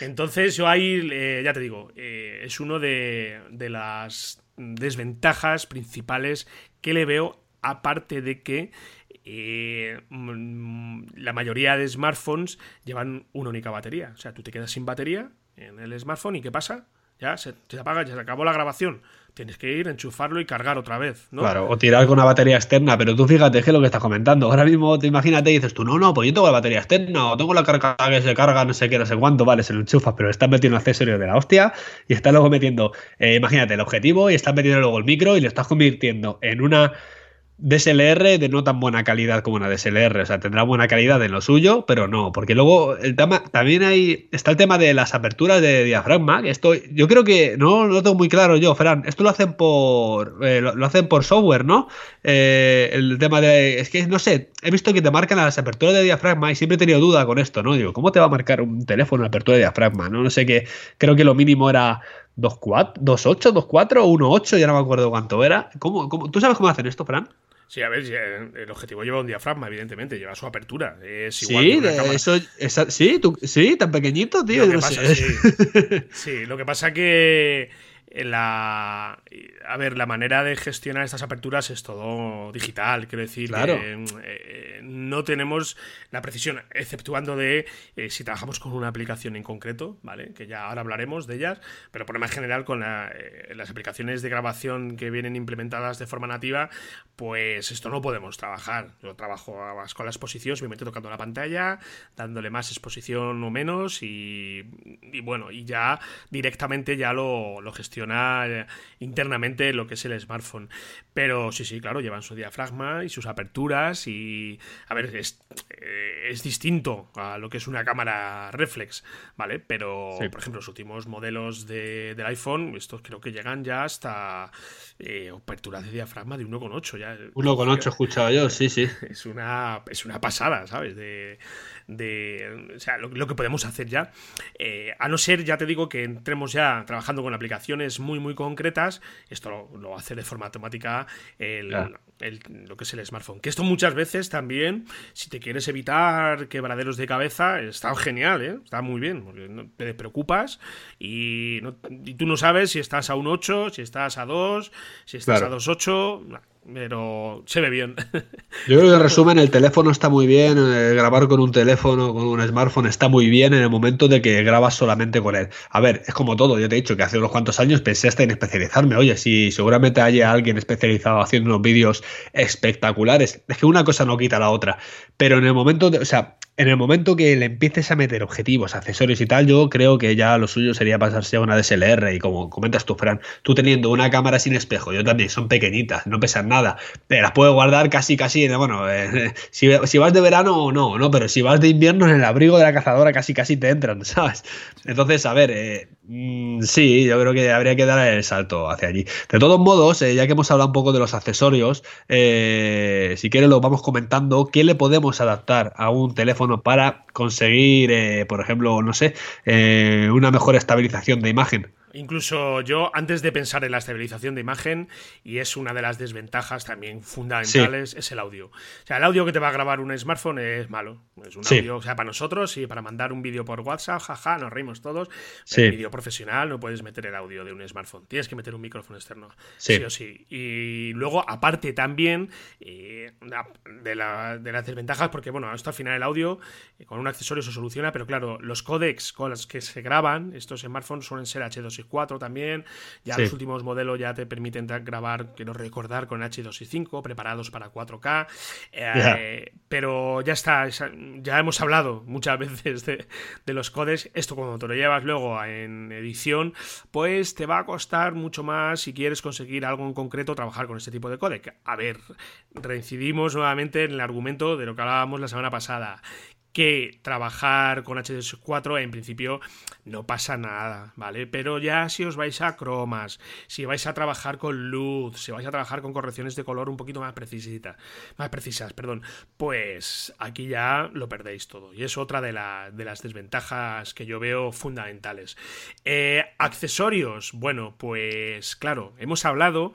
Entonces, (laughs) yo ahí, ya te digo, es uno de, de las desventajas principales que le veo, aparte de que eh, mm, la mayoría de smartphones llevan una única batería. O sea, tú te quedas sin batería en el smartphone y ¿qué pasa? Ya se, se apaga, ya se acabó la grabación tienes que ir, enchufarlo y cargar otra vez, ¿no? Claro, o tirar con una batería externa, pero tú fíjate que lo que estás comentando. Ahora mismo te imagínate y dices tú, no, no, pues yo tengo la batería externa, o tengo la carga que se carga, no sé qué, no sé cuánto, vale, se lo enchufas, pero estás metiendo un accesorio de la hostia y estás luego metiendo, eh, imagínate, el objetivo y estás metiendo luego el micro y lo estás convirtiendo en una DSLR de no tan buena calidad como una DSLR, o sea, tendrá buena calidad en lo suyo, pero no, porque luego el tema, también hay, está el tema de las aperturas de diafragma, que esto, yo creo que, no, lo tengo muy claro yo, Fran, esto lo hacen por, eh, lo, hacen por software, ¿no? Eh, el tema de, es que, no sé, he visto que te marcan las aperturas de diafragma y siempre he tenido duda con esto, ¿no? Digo, ¿cómo te va a marcar un teléfono en apertura de diafragma? No, no sé qué, creo que lo mínimo era 2.4, 2.8, 2.4 o 1.8, ya no me acuerdo cuánto era. ¿Cómo, cómo, ¿Tú sabes cómo hacen esto, Fran? Sí, a ver, el objetivo lleva un diafragma, evidentemente, lleva su apertura. Es igual sí, eso, sí, sí, tan pequeñito, tío. (laughs) sí, lo que pasa que la a ver la manera de gestionar estas aperturas es todo digital quiero decir claro. Eh, no tenemos la precisión exceptuando de eh, si trabajamos con una aplicación en concreto vale que ya ahora hablaremos de ellas pero por más general con eh, las aplicaciones de grabación que vienen implementadas de forma nativa pues esto no podemos trabajar. Yo trabajo con la exposición simplemente tocando la pantalla dándole más exposición o menos y, bueno y ya directamente ya lo, lo gestiono eh, internamente lo que es el smartphone. Pero sí, sí, claro, llevan su diafragma y sus aperturas y, a ver, es, eh, es distinto a lo que es una cámara reflex, ¿vale? Pero, por ejemplo, los últimos modelos de, del iPhone, estos creo que llegan ya hasta eh, apertura de diafragma de 1,8. Ya, 1,8 he escuchado yo, sí, sí. (laughs) Es una, es una pasada, ¿sabes? De, de o sea, lo, que podemos hacer ya. Eh, a no ser, ya te digo, que entremos ya trabajando con aplicaciones muy, muy concretas. Esto lo, hace de forma automática el, lo que es el smartphone. Que esto muchas veces también, si te quieres evitar quebraderos de cabeza, está genial, ¿eh? está muy bien, porque no te preocupas y, y, tú no sabes si estás a un 8, si estás a 2, si estás a 2.8 pero se ve bien. (laughs) Yo creo que en resumen el teléfono está muy bien, eh, grabar con un teléfono, con un smartphone está muy bien en el momento de que grabas solamente con él. A ver, es como todo, yo te he dicho que hace unos cuantos años pensé hasta en especializarme. Oye, si seguramente haya alguien especializado haciendo unos vídeos espectaculares, es que una cosa no quita la otra, pero en el momento, de, o sea, en el momento que le empieces a meter objetivos, accesorios y tal, yo creo que ya lo suyo sería pasarse a una DSLR. Y como comentas tú, Fran, tú teniendo una cámara sin espejo, yo también, son pequeñitas, no pesan nada, te las puedes guardar casi, casi, bueno, eh, (laughs) si, vas de verano no, no, pero si vas de invierno en el abrigo de la cazadora casi, casi te entran, (laughs) ¿sabes? Entonces, a ver, eh, mm, sí, yo creo que habría que dar el salto hacia allí. De todos modos, eh, ya que hemos hablado un poco de los accesorios, si quieres lo vamos comentando, ¿qué le podemos adaptar a un teléfono? Para conseguir, eh, por ejemplo, no sé, eh, una mejor estabilización de imagen. Incluso yo, antes de pensar en la estabilización de imagen, y es una de las desventajas también fundamentales, es el audio. O sea, el audio que te va a grabar un smartphone es malo. Es un audio, o sea, para nosotros y para mandar un vídeo por WhatsApp, jaja, nos reímos todos. Sí. En vídeo profesional no puedes meter el audio de un smartphone. Tienes que meter un micrófono externo. Sí, o sí. Y luego, aparte también eh, de, la, de, las desventajas, porque bueno, esto al final el audio eh, con un accesorio se soluciona, pero claro, los códecs con los que se graban estos smartphones suelen ser H2 4 también. Ya los últimos modelos ya te permiten grabar, quiero recordar, con H265, preparados para 4K. Eh, pero ya está, ya hemos hablado muchas (laughs) veces de, los codes. Esto cuando te lo llevas luego en edición, pues te va a costar mucho más si quieres conseguir algo en concreto trabajar con este tipo de codec. A ver, reincidimos nuevamente en el argumento de lo que hablábamos la semana pasada que trabajar con H264 en principio no pasa nada, ¿vale? Pero ya si os vais a cromas, si vais a trabajar con luz, si vais a trabajar con correcciones de color un poquito más más precisas, perdón, pues aquí ya lo perdéis todo. Y es otra de, de las desventajas que yo veo fundamentales. Eh, accesorios, bueno, pues claro, hemos hablado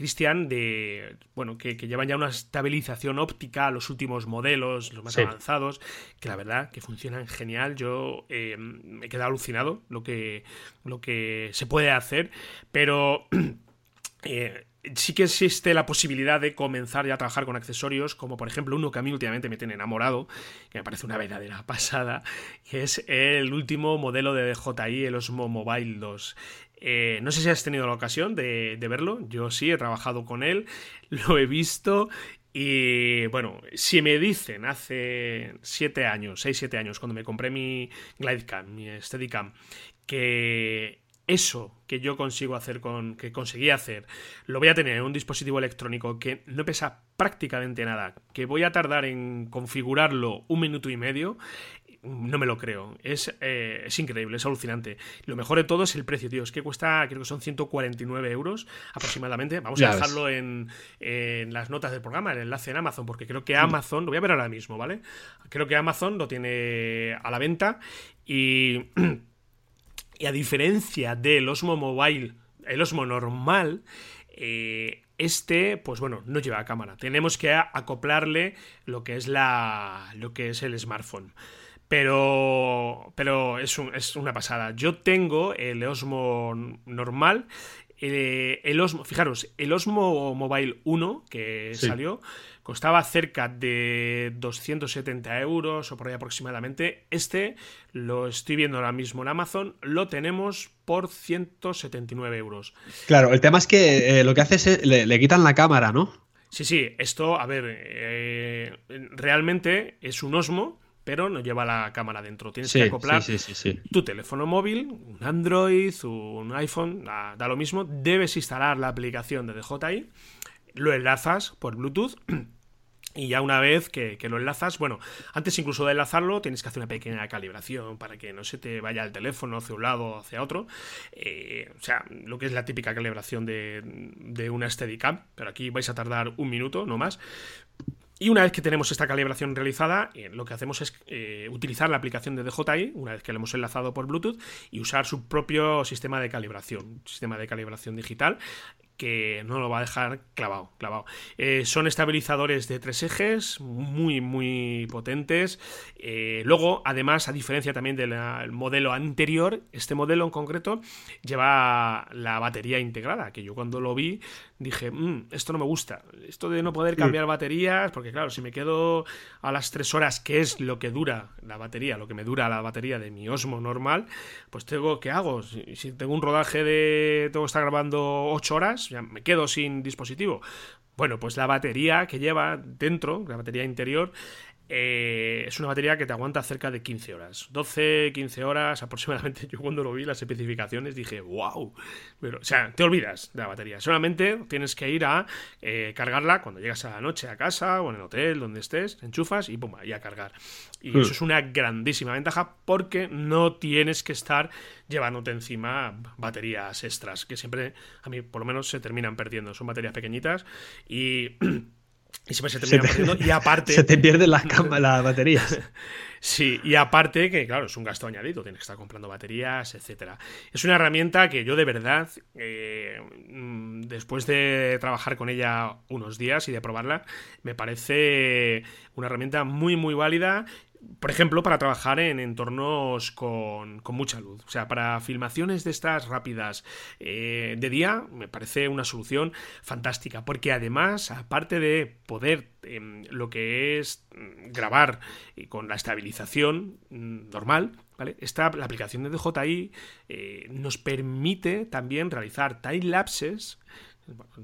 Cristian, de bueno, que, llevan ya una estabilización óptica a los últimos modelos, los más avanzados, que la verdad que funcionan genial. Yo eh, me he quedado alucinado lo que, lo que se puede hacer, pero (clears throat) eh, sí que existe la posibilidad de comenzar ya a trabajar con accesorios, como por ejemplo uno que a mí últimamente me tiene enamorado, que me parece una verdadera pasada, que es el último modelo de DJI, el Osmo Mobile 2. Eh, no sé si has tenido la ocasión de, verlo, yo sí, he trabajado con él, (laughs) lo he visto y bueno, si me dicen hace 7 años, 6-7 años, cuando me compré mi Glidecam, mi Steadicam, que eso que yo consigo hacer con que conseguí hacer, lo voy a tener en un dispositivo electrónico que no pesa prácticamente nada, que voy a tardar en configurarlo un minuto y medio no me lo creo. Es, eh, es, increíble, es alucinante. Lo mejor de todo es el precio, tío. Es que cuesta, creo que son 149 euros aproximadamente. Vamos a dejarlo en, las notas del programa, el enlace en Amazon, porque creo que Amazon, lo voy a ver ahora mismo, ¿vale? Creo que Amazon lo tiene a la venta y, (clears throat) y a diferencia del Osmo Mobile, el Osmo normal, eh, este, pues bueno, no lleva cámara. Tenemos que acoplarle lo que es la. lo que es el smartphone. Pero, pero es, es una pasada. Yo tengo el Osmo normal. Eh, el, Osmo, fijaros, el Osmo Mobile 1 que salió costaba cerca de 270 euros o por ahí aproximadamente. Este lo estoy viendo ahora mismo en Amazon, lo tenemos por 179 euros. Claro, el tema es que eh, lo que hace es le, le, quitan la cámara, ¿no? Sí, sí, esto, a ver, eh, realmente es un Osmo pero no lleva la cámara dentro. Tienes que acoplar tu teléfono móvil, un Android, un iPhone, da, lo mismo. Debes instalar la aplicación de DJI, lo enlazas por Bluetooth (clears throat) Y ya una vez que, lo enlazas, bueno, antes incluso de enlazarlo tienes que hacer una pequeña calibración para que no se te vaya el teléfono hacia un lado o hacia otro. Eh, o sea, lo que es la típica calibración de, de una Steadicam, pero aquí vais a tardar un minuto, no más. Y una vez que tenemos esta calibración realizada, eh, lo que hacemos es eh, utilizar la aplicación de DJI, una vez que lo hemos enlazado por Bluetooth, y usar su propio sistema de calibración, sistema de calibración digital, que no lo va a dejar clavado, clavado. Eh, son estabilizadores de tres ejes, muy, muy potentes. Luego, además, a diferencia también del modelo anterior, este modelo en concreto lleva la batería integrada, que yo cuando lo vi dije, mm, esto no me gusta. Esto de no poder cambiar baterías, porque claro, si me quedo a las tres horas, que es lo que dura la batería, lo que me dura la batería de mi Osmo normal, pues tengo, ¿qué hago? Si, si tengo un rodaje de, tengo que estar grabando ocho horas, ya me quedo sin dispositivo. Bueno, pues la batería que lleva dentro, la batería interior, eh, es una batería que te aguanta cerca de 15 horas. 12, 15 horas (laughs) aproximadamente. Yo cuando lo vi las especificaciones dije, wow. Pero, o sea, te olvidas de la batería. Solamente tienes que ir a eh, cargarla cuando llegas a la noche a casa o en el hotel, donde estés, enchufas y pum, y a cargar. Y hmm. eso es una grandísima ventaja porque no tienes que estar llevándote encima baterías extras, que siempre a mí por lo menos se terminan perdiendo. Son baterías pequeñitas y... (clears throat) Y siempre se termina perdiendo. Y aparte. (laughs) Se te pierden las, (laughs) las baterías. sí, y aparte que, claro, es un gasto añadido. Tienes que estar comprando baterías, etcétera. Es una herramienta que yo de verdad, eh, mm, después de trabajar con ella unos días y de probarla, me parece una herramienta muy, muy válida por ejemplo, para trabajar en entornos con, mucha luz. O sea, para filmaciones de estas rápidas eh, de día, me parece una solución fantástica. Porque además, aparte de poder em, lo que es mm, grabar con la estabilización mm, normal, ¿vale? Esta, la aplicación de DJI eh, nos permite también realizar time lapses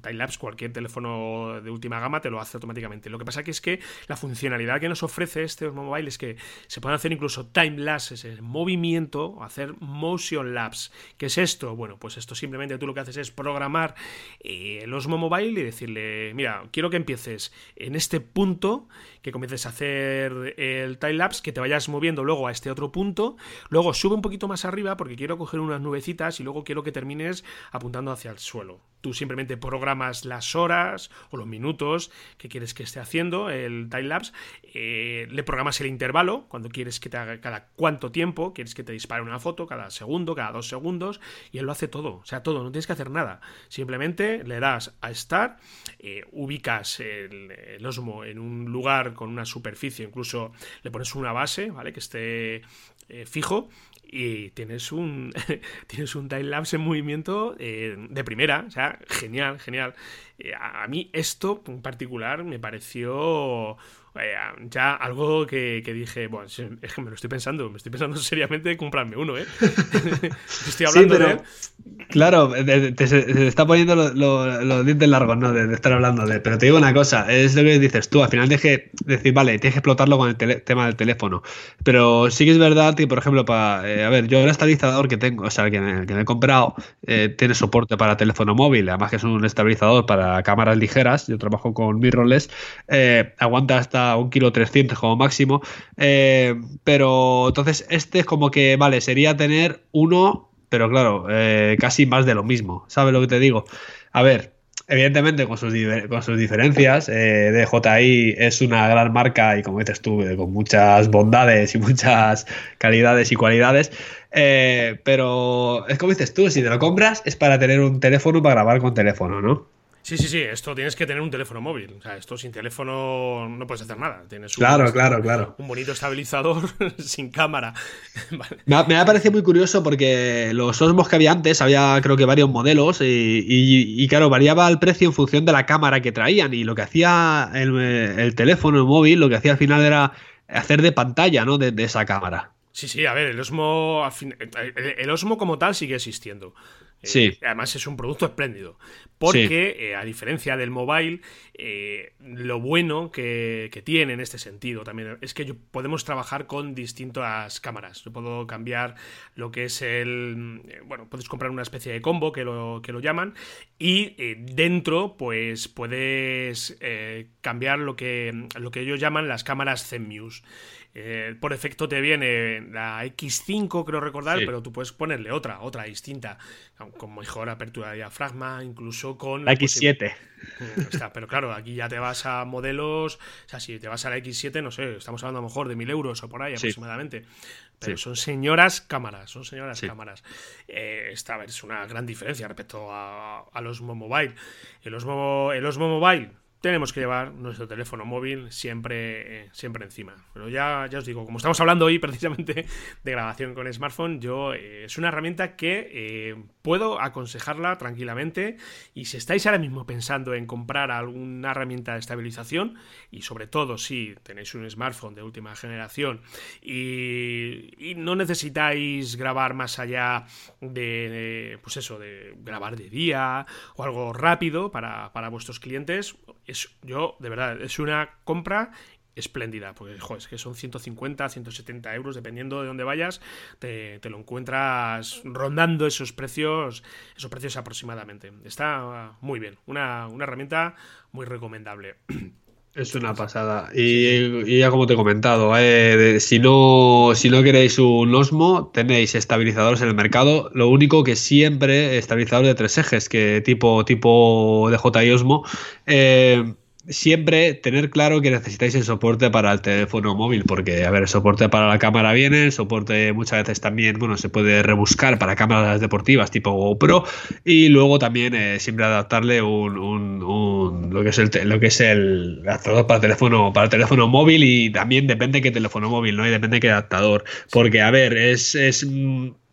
Timelapse, cualquier teléfono de última gama te lo hace automáticamente. Lo que pasa que es que la funcionalidad que nos ofrece este mobile es que se pueden hacer incluso timelapses en movimiento, hacer motion lapse. ¿Qué es esto? Bueno, pues esto simplemente tú lo que haces es programar eh, el Osmo Mobile y decirle, mira, quiero que empieces en este punto, que comiences a hacer el timelapse, que te vayas moviendo luego a este otro punto, luego sube un poquito más arriba porque quiero coger unas nubecitas y luego quiero que termines apuntando hacia el suelo. Tú simplemente programas las horas o los minutos que quieres que esté haciendo el timelapse, eh, le programas el intervalo, cuando quieres que te haga cada cuánto tiempo, quieres que te dispare una foto, cada segundo, cada dos segundos, y él lo hace todo, o sea, todo, no tienes que hacer nada. Simplemente le das a Start, eh, ubicas el, Osmo en un lugar con una superficie, incluso le pones una base, ¿vale? Que esté eh, fijo y tienes un (laughs) tienes un time lapse en movimiento eh, de primera, o sea, genial, genial. Eh, a mí esto en particular me pareció ya algo que, dije, bueno, es que me lo estoy pensando, me estoy pensando (laughs) seriamente comprarme uno, ¿eh? (laughs) estoy hablando de... Claro, te, se, está poniendo los dientes largos, ¿no? De, estar hablando de... Pero te digo una cosa, es lo que dices tú, al final tienes que decir, vale, tienes que explotarlo con el tema del teléfono. Pero sí que es verdad que, por ejemplo, para... Eh, a ver, yo el estabilizador que tengo, o sea, que me, que me he comprado, eh, tiene soporte para teléfono móvil, además que es un estabilizador para cámaras ligeras, yo trabajo con mirrorless, eh, aguanta hasta un kilo 300 como máximo. Eh, pero entonces este es como que, vale, sería tener uno, pero claro, eh, casi más de lo mismo. ¿Sabes lo que te digo? A ver, evidentemente con sus, con sus diferencias, eh, DJI es una gran marca y como dices tú, con muchas bondades y muchas calidades y cualidades. pero es como dices tú, si te lo compras es para tener un teléfono para grabar con teléfono, ¿no? Sí, sí, sí, esto tienes que tener un teléfono móvil. O sea, esto sin teléfono no puedes hacer nada. Tienes un, claro, claro, claro. Un bonito estabilizador (laughs) sin cámara. (laughs) me, ha, parecido muy curioso porque los Osmos que había antes, había creo que varios modelos y, claro, variaba el precio en función de la cámara que traían y lo que hacía el, teléfono, el móvil, lo que hacía al final era hacer de pantalla, ¿no? De, esa cámara. Sí, sí, a ver, el Osmo, el Osmo como tal sigue existiendo. Sí. además es un producto espléndido. Porque, a diferencia del mobile, lo bueno que, que, tiene en este sentido también es que podemos trabajar con distintas cámaras. Yo puedo cambiar lo que es el. Bueno, puedes comprar una especie de combo que lo, que lo llaman. Y dentro, pues puedes cambiar lo que, lo que ellos llaman las cámaras Zenmuse. Eh, por efecto te viene la X5, creo recordar, pero tú puedes ponerle otra, otra distinta, con mejor apertura de diafragma, incluso con... La X7. Está, pero claro, aquí ya te vas a modelos, o sea, si te vas a la X7, no sé, estamos hablando a lo mejor de mil euros o por ahí aproximadamente. Pero son señoras cámaras, son señoras cámaras. Eh, esta es una gran diferencia respecto a, a los Mobile. En los, en los Mobile tenemos que llevar nuestro teléfono móvil siempre, eh, siempre encima. Pero ya, ya os digo, como estamos hablando hoy (laughs) precisamente de grabación con smartphone, yo eh, es una herramienta que eh, puedo aconsejarla tranquilamente. Y si estáis ahora mismo pensando en comprar alguna herramienta de estabilización, y sobre todo si tenéis un smartphone de última generación y, no necesitáis grabar más allá de, pues eso, de grabar de día o algo rápido para, para vuestros clientes, yo, de verdad, es una compra espléndida, porque joder, es que son 150, 170 euros, dependiendo de dónde vayas, te, lo encuentras rondando esos precios, esos precios aproximadamente. Está muy bien, una, herramienta muy recomendable. (clears throat) Es una pasada. Y, ya como te he comentado, eh, si, no, si no queréis un Osmo, tenéis estabilizadores en el mercado. Lo único que siempre, estabilizador de tres ejes, que tipo, tipo DJI Osmo, eh, siempre tener claro que necesitáis el soporte para el teléfono móvil, porque, a ver, el soporte para la cámara viene, el soporte muchas veces también, bueno, se puede rebuscar para cámaras deportivas tipo GoPro, y luego también eh, siempre adaptarle un, un, lo que es el lo que es el adaptador para teléfono, para el teléfono móvil, y también depende qué teléfono móvil, ¿no? Y depende qué adaptador. Porque, a ver, es, es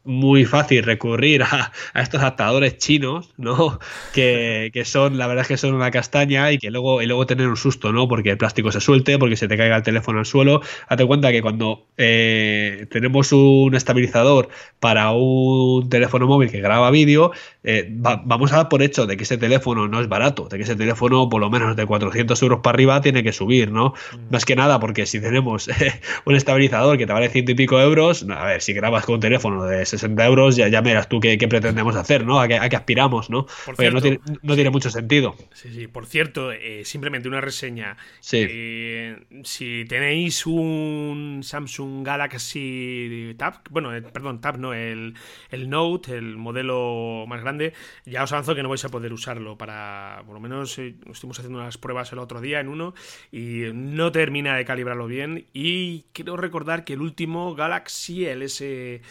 muy fácil recurrir a, estos adaptadores chinos, ¿no? Que, son, la verdad es que son una castaña y que luego, y luego tener un susto, ¿no? Porque el plástico se suelte, porque se te caiga el teléfono al suelo. Date cuenta que cuando eh, tenemos un estabilizador para un teléfono móvil que graba vídeo, eh, vamos a dar por hecho de que ese teléfono no es barato, de que ese teléfono por lo menos de 400 euros para arriba tiene que subir, ¿no? Mm. Más que nada porque si tenemos (laughs) un estabilizador que te vale ciento y pico euros, a ver, si grabas con un teléfono de 60 euros, ya, ya miras tú qué, pretendemos hacer, ¿no? A qué, aspiramos, ¿no? Porque no, tiene, no tiene, mucho sentido. Sí, sí, por cierto, eh, simplemente una reseña. Sí. Eh, si tenéis un Samsung Galaxy Tab, bueno, perdón, Tab no, el, el Note, el modelo más grande, ya os avanzo que no vais a poder usarlo para, por lo menos, estuvimos haciendo unas pruebas el otro día en uno y no termina de calibrarlo bien. Y quiero recordar que el último Galaxy, el S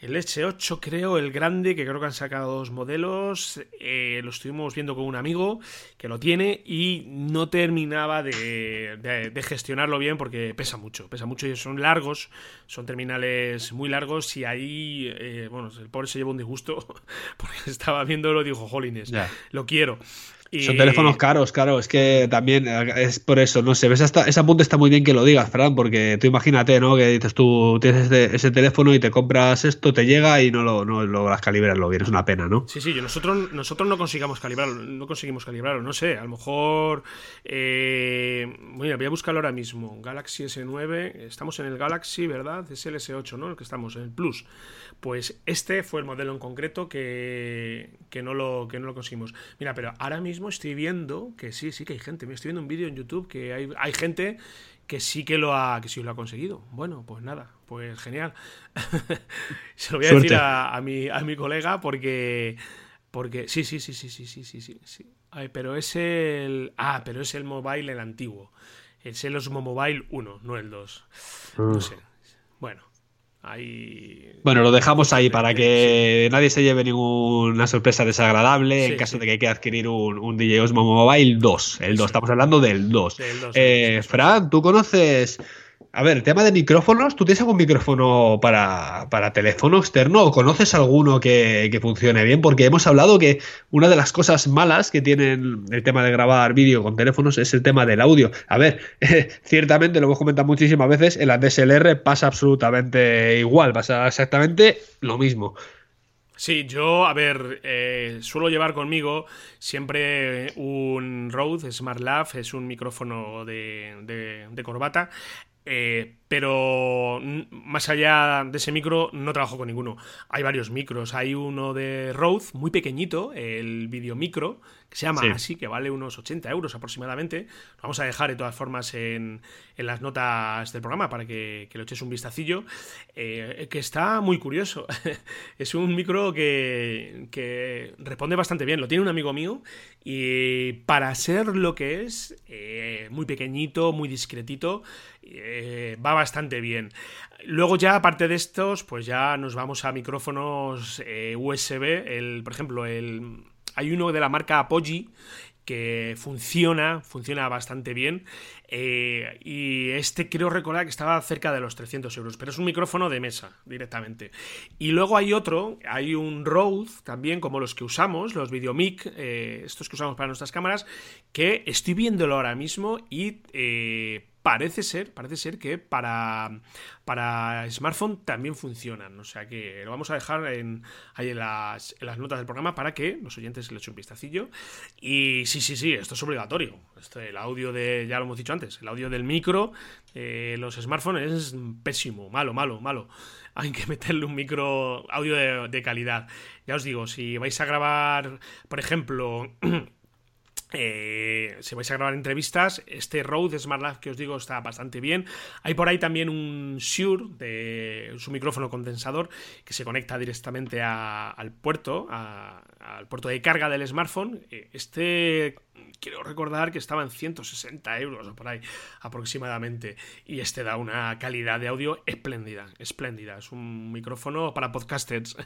el S8 creo, el grande, que creo que han sacado dos modelos, eh, lo estuvimos viendo con un amigo que lo tiene y no terminaba de, gestionarlo bien porque pesa mucho, pesa mucho y son largos, son terminales muy largos y ahí, eh, bueno, el pobre se llevó un disgusto (laughs) porque estaba viéndolo y dijo, jolines, lo quiero. Son teléfonos caros, claro, es que también es por eso, no sé, ves hasta, ese apunte está muy bien que lo digas, Fran, porque tú imagínate, ¿no? Que dices tú tienes ese, teléfono y te compras esto, te llega y no lo no logras calibrarlo bien, es una pena, ¿no? Sí, sí, nosotros, nosotros no consigamos calibrarlo, no conseguimos calibrarlo, no sé, a lo mejor, eh, voy a buscarlo ahora mismo, Galaxy S9, estamos en el Galaxy, ¿verdad? Es el S8, ¿no? El que estamos, en el Plus. Pues este fue el modelo en concreto que, que, no, lo, que no lo conseguimos. Mira, pero ahora mismo estoy viendo que sí, sí que hay gente. Me estoy viendo un vídeo en YouTube que hay, hay gente que sí que lo ha que sí lo ha conseguido. Bueno, pues nada, pues genial. (laughs) Se lo voy a decir a, mi, a mi colega porque porque sí, sí, sí, sí, sí, sí, sí, sí, sí. pero es el ah, pero es el mobile el antiguo. Es el Osmo Mobile 1, no el 2. No sé. Bueno, bueno, lo dejamos ahí para que nadie se lleve ninguna sorpresa desagradable en caso de que hay que adquirir un, un DJ Osmo Mobile 2. El 2, estamos hablando del 2. Eh, Fran, ¿tú conoces a ver, tema de micrófonos, ¿tú tienes algún micrófono para, teléfono externo o conoces alguno que, funcione bien? Porque hemos hablado que una de las cosas malas que tienen el tema de grabar vídeo con teléfonos es el tema del audio. A ver, (laughs) ciertamente lo hemos comentado muchísimas veces, en la DSLR pasa absolutamente igual, pasa exactamente lo mismo. Sí, yo, a ver, eh, suelo llevar conmigo siempre un Rode Smart Lab, es un micrófono de, de corbata. Eh, pero más allá de ese micro no trabajo con ninguno. Hay varios micros. Hay uno de Rode, muy pequeñito, el video micro, que se llama así, que vale unos 80 euros aproximadamente. Lo vamos a dejar de todas formas en, en las notas del programa para que, que lo eches un vistacillo. Eh, que está muy curioso. (laughs) es un micro que, que, responde bastante bien. Lo tiene un amigo mío y para ser lo que es, eh, muy pequeñito, muy discretito, eh, va bastante bien. Luego ya, aparte de estos, pues ya nos vamos a micrófonos USB. El, por ejemplo, el, hay uno de la marca Apogee que funciona, funciona bastante bien. Eh, y este creo recordar que estaba cerca de los 300 euros, pero es un micrófono de mesa directamente. Y luego hay otro, hay un Rode también, como los que usamos, los Videomic, eh, estos que usamos para nuestras cámaras, que estoy viéndolo ahora mismo y parece ser, parece ser que para, para smartphone también funcionan. O sea que lo vamos a dejar en, ahí en las, notas del programa para que los oyentes le echen un vistacillo. Y sí, sí, sí, esto es obligatorio. el audio de, ya lo hemos dicho antes, el audio del micro, los smartphones es pésimo, malo, malo, malo. (laughs) Hay que meterle un micro audio de calidad. Ya os digo, si vais a grabar, por ejemplo, (clears throat) Eh, si vais a grabar entrevistas, este Rode Smart que os digo está bastante bien. Hay por ahí también un Shure, de su micrófono condensador, que se conecta directamente al puerto, al puerto de carga del smartphone. Eh, este quiero recordar que estaba en 160 euros o por ahí aproximadamente. Y este da una calidad de audio espléndida, espléndida. Es un micrófono para podcasters.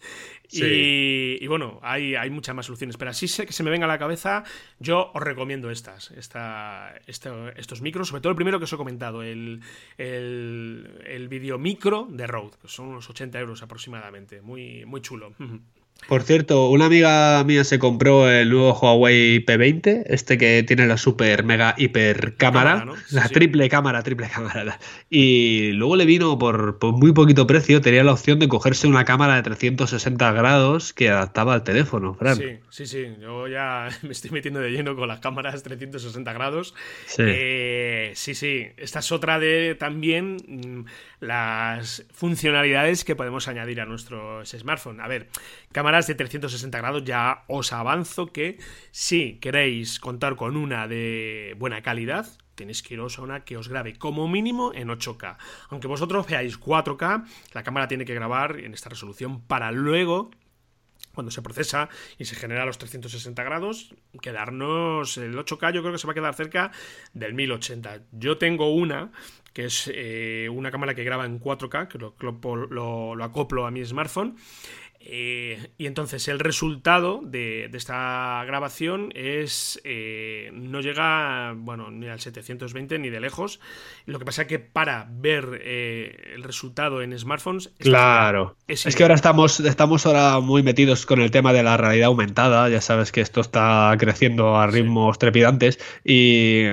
(laughs) y, bueno, hay, hay muchas más soluciones. Pero así sé que se me venga a la cabeza, yo os recomiendo estas, esta, estos micros, sobre todo el primero que os he comentado, el, el, el video micro de Rode, que son unos 80 euros aproximadamente. Muy, muy chulo. (laughs) Por cierto, una amiga mía se compró el nuevo Huawei P20, este que tiene la super mega hiper cámara, (laughs) la triple cámara, triple cámara. Y luego le vino por, muy poquito precio, tenía la opción de cogerse una cámara de 360 grados que adaptaba al teléfono, Sí, sí, sí, yo ya (laughs) me estoy metiendo de lleno con las cámaras 360 grados. Sí, eh, sí, sí, esta es otra de también mm, las funcionalidades que podemos añadir a nuestros smartphones. A ver, cámaras de 360 grados ya os avanzo que si queréis contar con una de buena calidad, tenéis que iros a una que os grabe como mínimo en 8K. Aunque vosotros veáis 4K, la cámara tiene que grabar en esta resolución para luego cuando se procesa y se genera los 360 grados, quedarnos el 8K yo creo que se va a quedar cerca del 1080. Yo tengo una que es eh, una cámara que graba en 4K, que lo, acoplo a mi smartphone. Eh, y entonces el resultado de, esta grabación es no llega bueno ni al 720 ni de lejos. Lo que pasa es que para ver el resultado en smartphones claro. es, que ahora estamos estamos ahora muy metidos con el tema de la realidad aumentada. Ya sabes que esto está creciendo a ritmos trepidantes. Y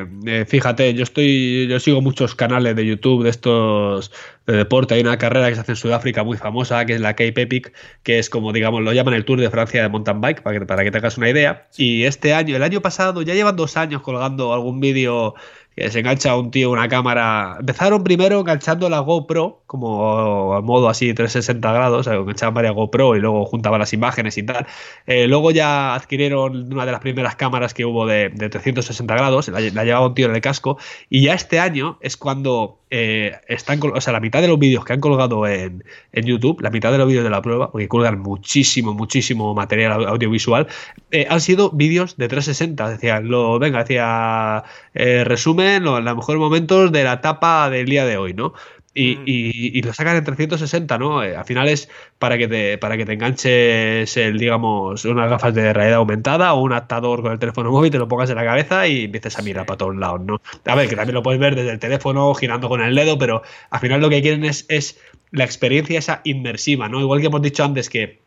fíjate yo estoy yo sigo muchos canales de YouTube de estos de deporte. Hay una carrera que se hace en Sudáfrica muy famosa, que es la Cape Epic, que es como, digamos, lo llaman el Tour de Francia de mountain bike, para que, para que tengas una idea. Y este año, el año pasado, ya llevan dos años colgando algún vídeo que se engancha un tío una cámara. Empezaron primero enganchando la GoPro, como a modo así 360 grados, enganchaban varias GoPro y luego juntaban las imágenes y tal. Eh, luego ya adquirieron una de las primeras cámaras que hubo de, 360 grados, la, llevaba un tío en el casco, y ya este año es cuando eh, están, o sea, la mitad de los vídeos que han colgado en, YouTube, la mitad de los vídeos de la prueba, porque colgan muchísimo, muchísimo material audiovisual, eh, han sido vídeos de 360. Decía, lo, venga, decía, resumen los, mejores momentos de la etapa del día de hoy, ¿no? Y, y, lo sacan en 360, ¿no? Eh, al final es para que te, para que te enganches el, digamos, unas gafas de realidad aumentada o un adaptador con el teléfono móvil, te lo pongas en la cabeza y empieces a mirar para todos lados, ¿no? A ver, que también lo puedes ver desde el teléfono, girando con el dedo, pero al final lo que quieren es, es la experiencia esa inmersiva, ¿no? Igual que hemos dicho antes que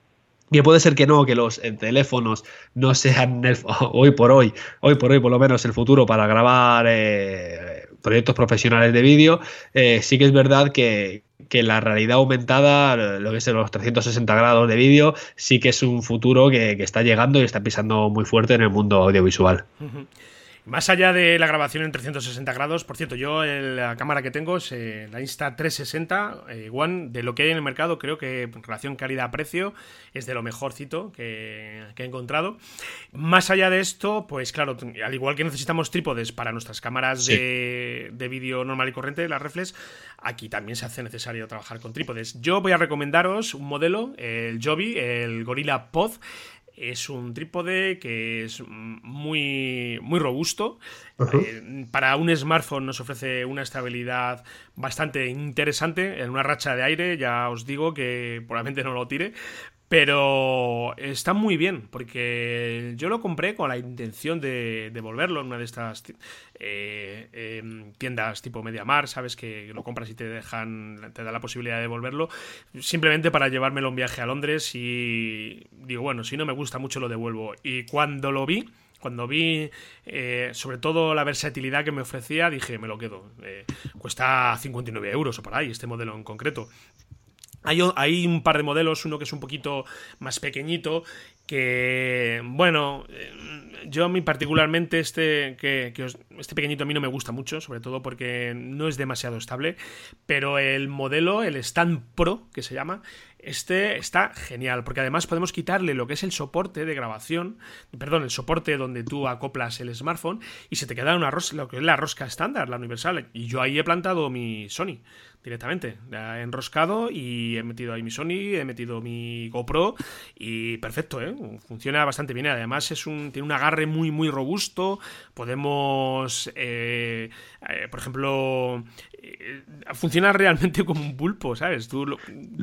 que puede ser que no, que los eh, teléfonos no sean el, (laughs) hoy por hoy, hoy por hoy por lo menos el futuro para grabar eh, proyectos profesionales de vídeo, eh, sí que es verdad que, la realidad aumentada, lo que es los 360 grados de vídeo, sí que es un futuro que, está llegando y está pisando muy fuerte en el mundo audiovisual. Más allá de la grabación en 360 grados, por cierto, yo la cámara que tengo es eh, la Insta360 eh, One, de lo que hay en el mercado, creo que en relación calidad-precio es de lo mejorcito que, que, he encontrado. Más allá de esto, pues claro, al igual que necesitamos trípodes para nuestras cámaras de, de vídeo normal y corriente, las reflex, aquí también se hace necesario trabajar con trípodes. Yo voy a recomendaros un modelo, el Joby, el Gorilla Pod. Es un trípode que es muy, muy robusto. Eh, para un smartphone nos ofrece una estabilidad bastante interesante. En una racha de aire, ya os digo que probablemente no lo tire, pero está muy bien, porque yo lo compré con la intención de devolverlo en una de estas eh, em, tiendas tipo MediaMar, sabes que lo compras y te dejan, te da la posibilidad de devolverlo, simplemente para llevármelo un viaje a Londres y digo, bueno, si no me gusta mucho lo devuelvo. Y cuando lo vi, cuando vi eh, sobre todo la versatilidad que me ofrecía, dije, me lo quedo. Eh, cuesta 59 euros o por ahí, este modelo en concreto. Hay, un par de modelos, uno que es un poquito más pequeñito, que, bueno, eh, yo a mí particularmente este, que, este pequeñito a mí no me gusta mucho, sobre todo porque no es demasiado estable, pero el modelo, el Stand Pro, que se llama, este está genial, porque además podemos quitarle lo que es el soporte de grabación, perdón, el soporte donde tú acoplas el smartphone y se te queda una rosca, lo que es la rosca estándar, la universal, y yo ahí he plantado mi Sony directamente. he enroscado y he metido ahí mi Sony, he metido mi GoPro y perfecto, ¿eh? funciona bastante bien. Además es un, tiene un agarre muy muy robusto. Podemos, eh, eh, por ejemplo, funciona realmente (laughs) como un pulpo, ¿sabes? Tú lo,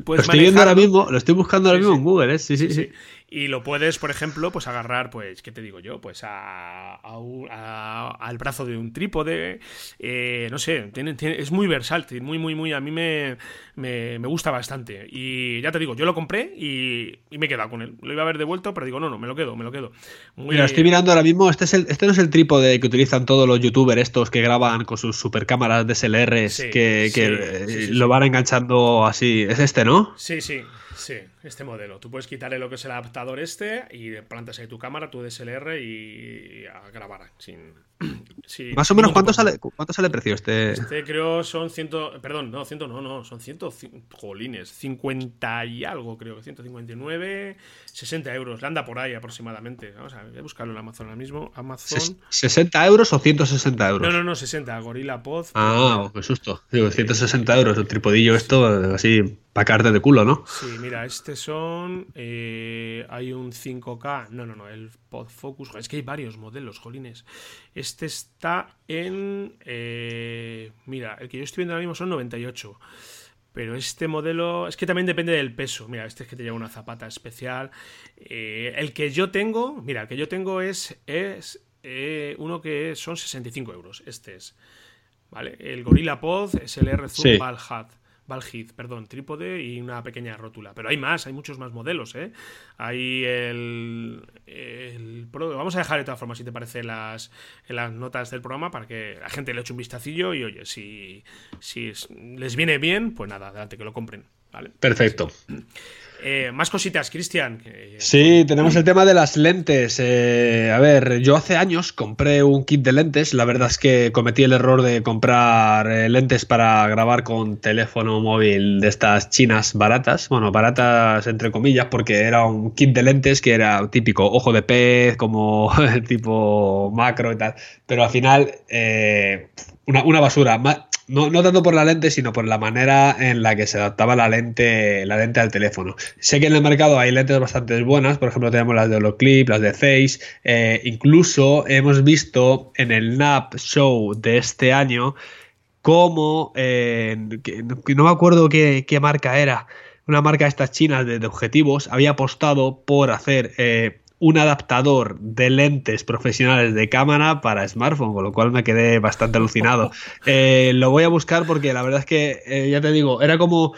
puedes lo estoy viendo ahora mismo, lo estoy buscando ahora mismo en Google, ¿eh? sí, sí. sí. Y lo puedes, por ejemplo, pues agarrar, pues, ¿qué te digo yo? Pues a, al brazo de un trípode. Eh, no sé, tiene, es muy versátil, muy, muy, muy. A mí me, me, gusta bastante. Y ya te digo, yo lo compré y, me he quedado con él. Lo iba a haber devuelto, pero digo, no, no, me lo quedo, me lo quedo. Mira, estoy mirando ahora mismo. Este, es el, este no es el trípode que utilizan todos los youtubers estos que graban con sus super cámaras DSLRs que, que lo van enganchando así. Es este, ¿no? Sí, sí. Sí, este modelo. Tú puedes quitarle lo que es el adaptador este y plantas ahí tu cámara, tu DSLR y a grabar sin, (clears throat) Más o menos, ¿cuánto sale, ¿cuánto sale el precio este? Este creo son ciento. Perdón, no, ciento no, no, son ciento. Jolines, 50 y algo, creo que 159, 60 euros. Le anda por ahí aproximadamente. Vamos a, voy a buscarlo en Amazon ahora mismo. Amazon. ¿60 euros o 160 euros? No, no, no, 60. Gorilla Pod. Ah, qué susto. Digo, 160 euros. El tripodillo, esto, así, para de culo, ¿no? Sí, mira, este son. Eh, hay un 5K. No, no, no, el Pod Focus. Es que hay varios modelos, jolines. Este está en... Eh, mira, el que yo estoy viendo ahora mismo son 98. Pero este modelo es que también depende del peso. Mira, este es que te lleva una zapata especial. Eh, el que yo tengo, mira, el que yo tengo es, es uno que son 65 euros. Este es. ¿Vale? El Gorilla Pod SLR Zoom sí. Valhat. Valhit, perdón, trípode y una pequeña rótula. Pero hay más, hay muchos más modelos, ¿eh? Hay el, Vamos a dejar de todas formas, si te parece, las, en las notas del programa para que la gente le eche un vistacillo y, oye, si, si les viene bien, pues nada, adelante, que lo compren, ¿vale? Perfecto. Eh, más cositas, Cristian. Sí, tenemos el tema de las lentes. Eh, a ver, yo hace años compré un kit de lentes. La verdad es que cometí el error de comprar eh, lentes para grabar con teléfono móvil de estas chinas baratas. Bueno, baratas entre comillas, porque era un kit de lentes que era típico ojo de pez, como (laughs) tipo macro y tal. Pero al final, una, una basura. No, no, tanto por la lente, sino por la manera en la que se adaptaba la lente, la lente al teléfono. Sé que en el mercado hay lentes bastante buenas, por ejemplo tenemos las de Holoclip, las de Face, eh, incluso hemos visto en el NAP Show de este año cómo, eh, no me acuerdo qué, marca era, una marca de estas chinas de, objetivos, había apostado por hacer... Eh, un adaptador de lentes profesionales de cámara para smartphone, con lo cual me quedé bastante alucinado. (laughs) Eh, lo voy a buscar porque la verdad es que, eh, ya te digo, era como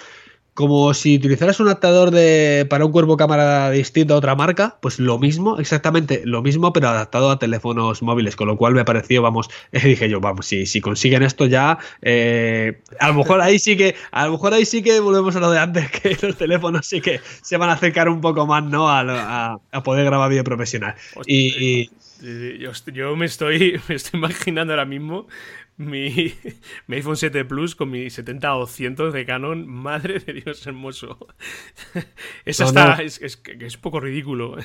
como si utilizaras un adaptador de, para un cuerpo cámara distinto a otra marca, pues lo mismo, exactamente lo mismo, pero adaptado a teléfonos móviles, con lo cual me pareció, vamos, (laughs) dije yo, vamos, si, si consiguen esto ya, eh, a lo mejor ahí sí que, a lo mejor ahí sí que volvemos a lo de antes, (laughs) que los teléfonos sí que se van a acercar un poco más, ¿no? A, poder grabar vídeo profesional. y, yo, me estoy, (laughs) me estoy imaginando ahora mismo mi, iPhone 7 Plus con mi 70-200 de Canon. Madre de Dios hermoso. Eso está. Es, es, es, poco ridículo.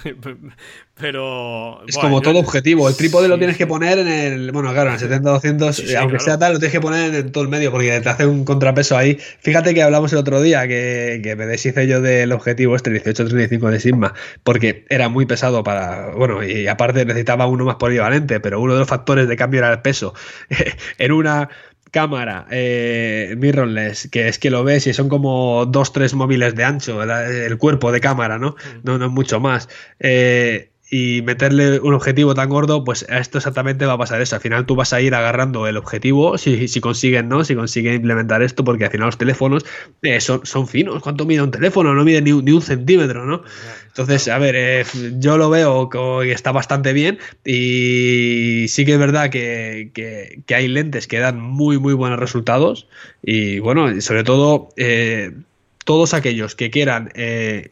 Pero. Es como todo objetivo. El trípode lo tienes que poner en el. Bueno, claro, en el 70-200, aunque sea tal, lo tienes que poner en todo el medio porque te hace un contrapeso ahí. Fíjate que hablamos el otro día que, que me deshice yo del objetivo este 18-35 de Sigma porque era muy pesado para. Bueno, y aparte necesitaba uno más polivalente, pero uno de los factores de cambio era el peso. En una cámara eh, mirrorless, que es que lo ves y son como dos, tres móviles de ancho, el, cuerpo de cámara, ¿no? Mm. No, no mucho más. Eh, y meterle un objetivo tan gordo, pues a esto exactamente va a pasar eso. Al final tú vas a ir agarrando el objetivo, si, si consiguen, ¿no? Si consiguen implementar esto, porque al final los teléfonos eh, son, son, finos. ¿Cuánto mide un teléfono? No mide ni, ni un centímetro, ¿no? Entonces, a ver, eh, yo lo veo que está bastante bien y sí que es verdad que, que, hay lentes que dan muy, muy buenos resultados y bueno, sobre todo... Eh, todos aquellos que quieran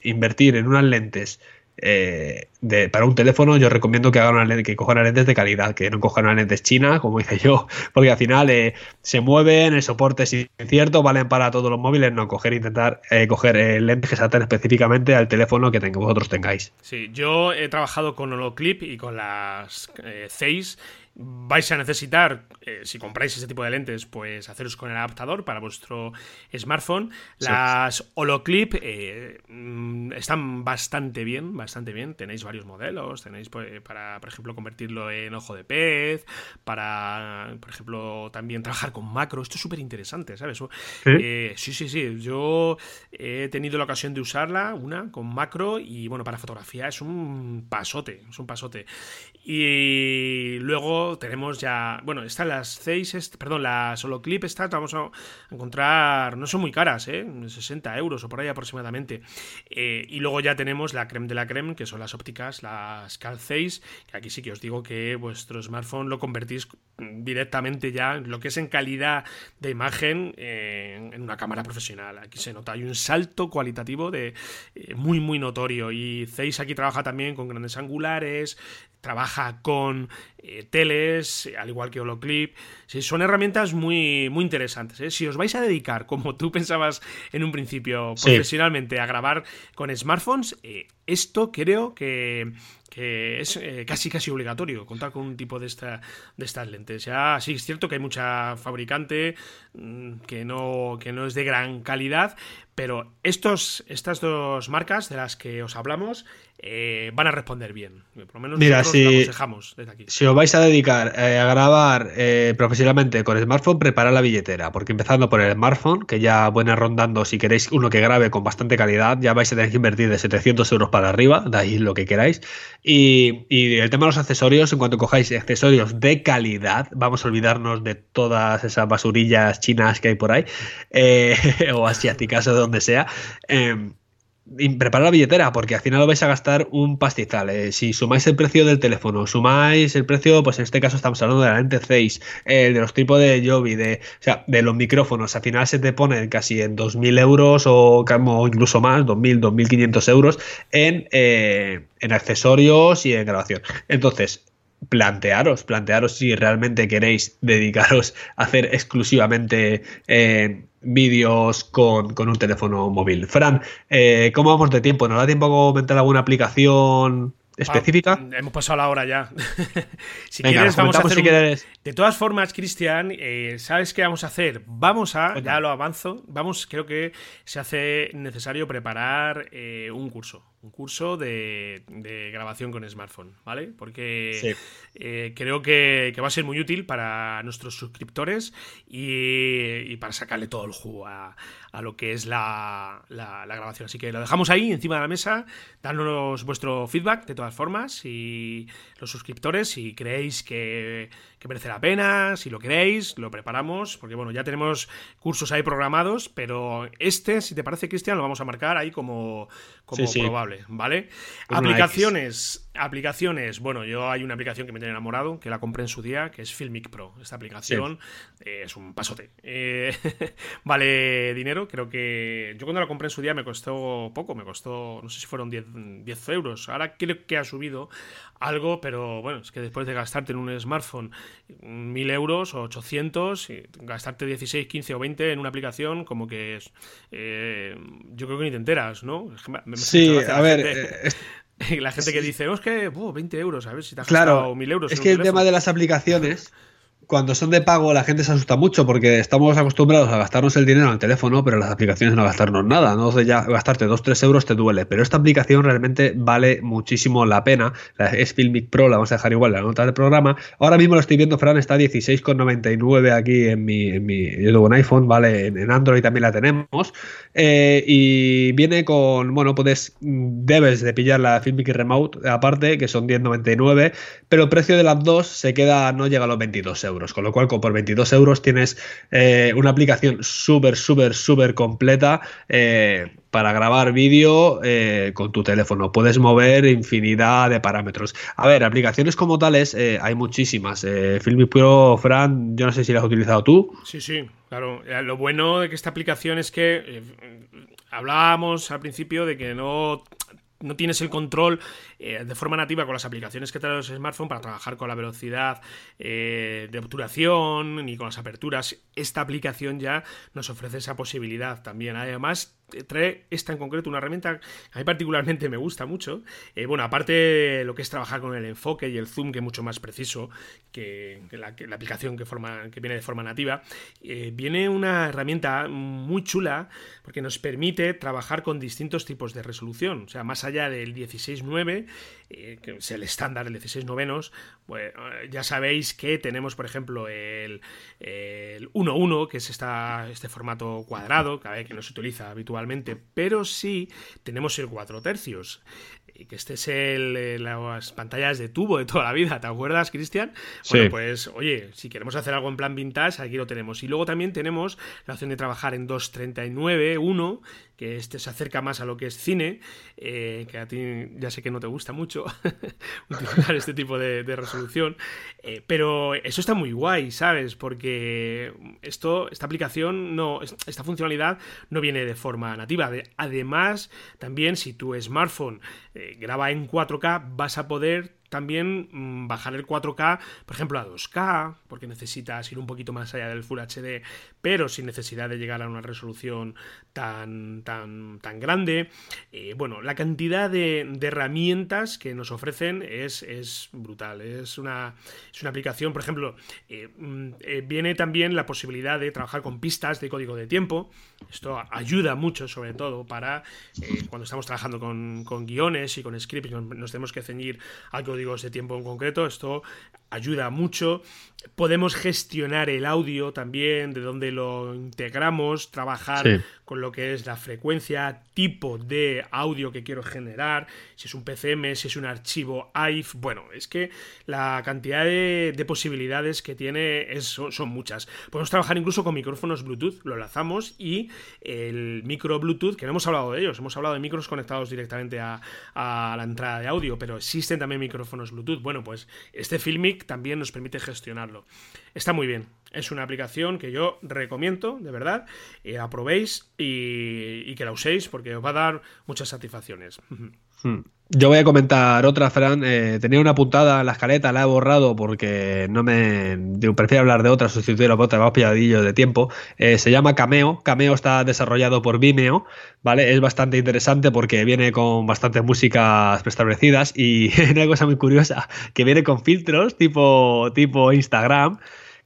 invertir en unas lentes eh, para un teléfono yo recomiendo que hagan una lente, que cojan lentes de calidad, que no cojan lentes china, como hice yo, (laughs) porque al final eh, se mueven, el soporte es incierto, valen para todos los móviles, no coger intentar eh, coger lentes que se adapten específicamente al teléfono que vosotros tengáis. Sí, yo he trabajado con Holoclip y con las Zeiss vais a necesitar, eh, si compráis ese tipo de lentes, pues haceros con el adaptador para vuestro smartphone. Las Holoclip eh, mm, están bastante bien, bastante bien. Tenéis varios modelos, tenéis pues, para, por ejemplo, convertirlo en ojo de pez, para, por ejemplo, también trabajar con macro. Esto es súper interesante, ¿sabes? ¿Sí? Eh, sí, sí, sí. Yo he tenido la ocasión de usarla, una, con macro, y bueno, para fotografía es un pasote, es un pasote. Y luego tenemos ya. Bueno, están las 6, perdón, la solo clip está, vamos a encontrar. No son muy caras, ¿eh? 60 euros o por ahí aproximadamente. Eh, y luego ya tenemos la creme de la creme, que son las ópticas, las Cal 6, que aquí sí que os digo que vuestro smartphone lo convertís directamente ya lo que es en calidad de imagen en, una cámara profesional. Aquí se nota, hay un salto cualitativo de eh, muy, muy notorio. Y 6 aquí trabaja también con grandes angulares, trabaja con eh, teles, al igual que Holoclip. Sí, son herramientas muy, muy interesantes. ¿eh? Si os vais a dedicar, como tú pensabas en un principio, profesionalmente a grabar con smartphones, eh, esto creo que, es casi casi obligatorio contar con un tipo de, esta, de estas lentes. Ya sí es cierto que hay mucha fabricante mm, que no, que no es de gran calidad, pero estos, estas dos marcas de las que os hablamos eh, van a responder bien. Por lo menos Mira, si, Si os vais a dedicar eh, a grabar eh, profesionalmente con smartphone, preparad la billetera, porque empezando por el smartphone, que ya viene rondando, si queréis uno que grabe con bastante calidad, ya vais a tener que invertir de 700 euros para arriba, de ahí lo que queráis. Y, y el tema de los accesorios, en cuanto cojáis accesorios de calidad, vamos a olvidarnos de todas esas basurillas chinas que hay por ahí, (laughs) o asiáticas o de donde sea. Eh, preparar la billetera, porque al final lo vais a gastar un pastizal. Eh, si sumáis el precio del teléfono, sumáis el precio, pues en este caso estamos hablando de la lente 6, de los tipos de Joby, de, los micrófonos, al final se te pone casi en 2.000 euros o, incluso más, 2.000, 2.500 euros en, eh, en accesorios y en grabación. Entonces, plantearos, plantearos si realmente queréis dedicaros a hacer exclusivamente eh, vídeos con, un teléfono móvil. Fran, eh, ¿cómo vamos de tiempo? ¿Nos da tiempo a comentar alguna aplicación específica? Ah, hemos pasado la hora ya. (laughs) si quieres, vamos a hacer. De todas formas, Cristian, eh, ¿sabes qué vamos a hacer? Vamos a, ya lo avanzo, vamos, creo que se hace necesario preparar un curso un curso de, grabación con smartphone, ¿vale? Porque eh, creo que, va a ser muy útil para nuestros suscriptores y, para sacarle todo el jugo a, lo que es la, grabación. Así que lo dejamos ahí, encima de la mesa. Dándonos vuestro feedback, de todas formas, y los suscriptores, si creéis que, merece la pena, si lo queréis, lo preparamos, porque bueno, ya tenemos cursos ahí programados, pero este, si te parece, Cristian, lo vamos a marcar ahí como, como probable. ¿Vale? aplicaciones, aplicaciones. Bueno, yo hay una aplicación que me tiene enamorado, que la compré en su día, que es Filmic Pro. Esta aplicación eh, es un pasote. Eh, (laughs) vale dinero, creo que yo cuando la compré en su día me costó poco, me costó, no sé si fueron 10, euros. Ahora creo que ha subido algo, pero bueno, es que después de gastarte en un smartphone 1000 euros o 800, gastarte 16, 15 o 20 en una aplicación, como que es, eh, yo creo que ni te enteras, ¿no? sí, a ver. Eh, (laughs) la gente que dice, oh, es que 20 euros, a ver si te has claro, gastado 1000 euros. Es que el tema de las aplicaciones (laughs) cuando son de pago la gente se asusta mucho porque estamos acostumbrados a gastarnos el dinero en el teléfono, pero las aplicaciones no gastarnos nada. ¿no? Entonces ya gastarte 2-3 euros te duele. Pero esta aplicación realmente vale muchísimo la pena. es Filmic Pro, la vamos a dejar igual en la nota del programa. Ahora mismo lo estoy viendo, Fran, está 16,99 aquí en mi, en mi. Yo tengo un iPhone, ¿vale? En, Android también la tenemos. Eh, y viene con, bueno, puedes, debes de pillar la Filmic Remote aparte, que son 10,99, pero el precio de las dos se queda, no llega a los 22 euros. Con lo cual, por 22 euros tienes eh, una aplicación súper, súper, súper completa eh, para grabar vídeo eh, con tu teléfono. Puedes mover infinidad de parámetros. A ver, aplicaciones como tales hay muchísimas. Filmic Pro, Fran, yo no sé si las has utilizado tú. Sí, sí, claro. Lo bueno de que esta aplicación es que hablábamos al principio de que no no tienes el control eh, de forma nativa con las aplicaciones que traen los smartphones para trabajar con la velocidad eh, de obturación ni con las aperturas. Esta aplicación ya nos ofrece esa posibilidad también. Además, trae esta en concreto una herramienta que a mí particularmente me gusta mucho. Eh, bueno, aparte lo que es trabajar con el enfoque y el zoom, que es mucho más preciso que, la, aplicación que, forma, que viene de forma nativa, eh, viene una herramienta muy chula porque nos permite trabajar con distintos tipos de resolución. O sea, más allá del 16.9, eh, que es el estándar, el 16 novenos, pues, ya sabéis que tenemos, por ejemplo, el, el 1.1, que es esta, este formato cuadrado, que no se utiliza habitualmente pero sí tenemos el 4 tercios que este es el, eh, las pantallas de tubo de toda la vida, ¿te acuerdas, Cristian? Bueno, pues oye, si queremos hacer algo en plan vintage, aquí lo tenemos. Y luego también tenemos la opción de trabajar en 239, 1, que este se acerca más a lo que es cine, eh, que a ti ya sé que no te gusta mucho (laughs) utilizar este tipo de, resolución, eh, pero eso está muy guay, ¿sabes? Porque esto, esta aplicación, no, esta funcionalidad no viene de forma nativa. Además, también si tu smartphone graba en 4K, vas a poder también mm, bajar el 4K, por ejemplo, a 2K, porque necesitas ir un poquito más allá del Full HD, pero sin necesidad de llegar a una resolución tan, tan, tan grande. Eh, bueno, la cantidad de, herramientas que nos ofrecen es, es brutal. Es una, es una aplicación, por ejemplo, eh, mm, eh, viene también la posibilidad de trabajar con pistas de código de tiempo. Esto ayuda mucho, sobre todo, para cuando estamos trabajando con, con, guiones y con scripts, nos, tenemos que ceñir al código de tiempo en concreto. Esto ayuda mucho. Podemos gestionar el audio también, de dónde lo integramos, trabajar con lo que es la frecuencia, tipo de audio que quiero generar, si es un PCM, si es un archivo AIF. Bueno, es que la cantidad de, posibilidades que tiene es, son, muchas. Podemos trabajar incluso con micrófonos Bluetooth, lo lanzamos y el micro Bluetooth, que no hemos hablado de ellos, hemos hablado de micros conectados directamente a, a la entrada de audio, pero existen también micrófonos Bluetooth. Bueno, pues este Filmic también nos permite Está muy bien. Es una aplicación que yo recomiendo, de verdad. Eh, aprobéis y, que la uséis porque os va a dar muchas satisfacciones. (laughs) Hmm. Yo voy a comentar otra, Fran. Eh, tenía una puntada en la escaleta, la he borrado porque no me. prefiero hablar de otra, sustituirla por otra, vamos pilladillo de tiempo. Eh, se llama Cameo. Cameo está desarrollado por Vimeo, ¿vale? Es bastante interesante porque viene con bastantes músicas preestablecidas y (laughs) una cosa muy curiosa, que viene con filtros tipo, tipo Instagram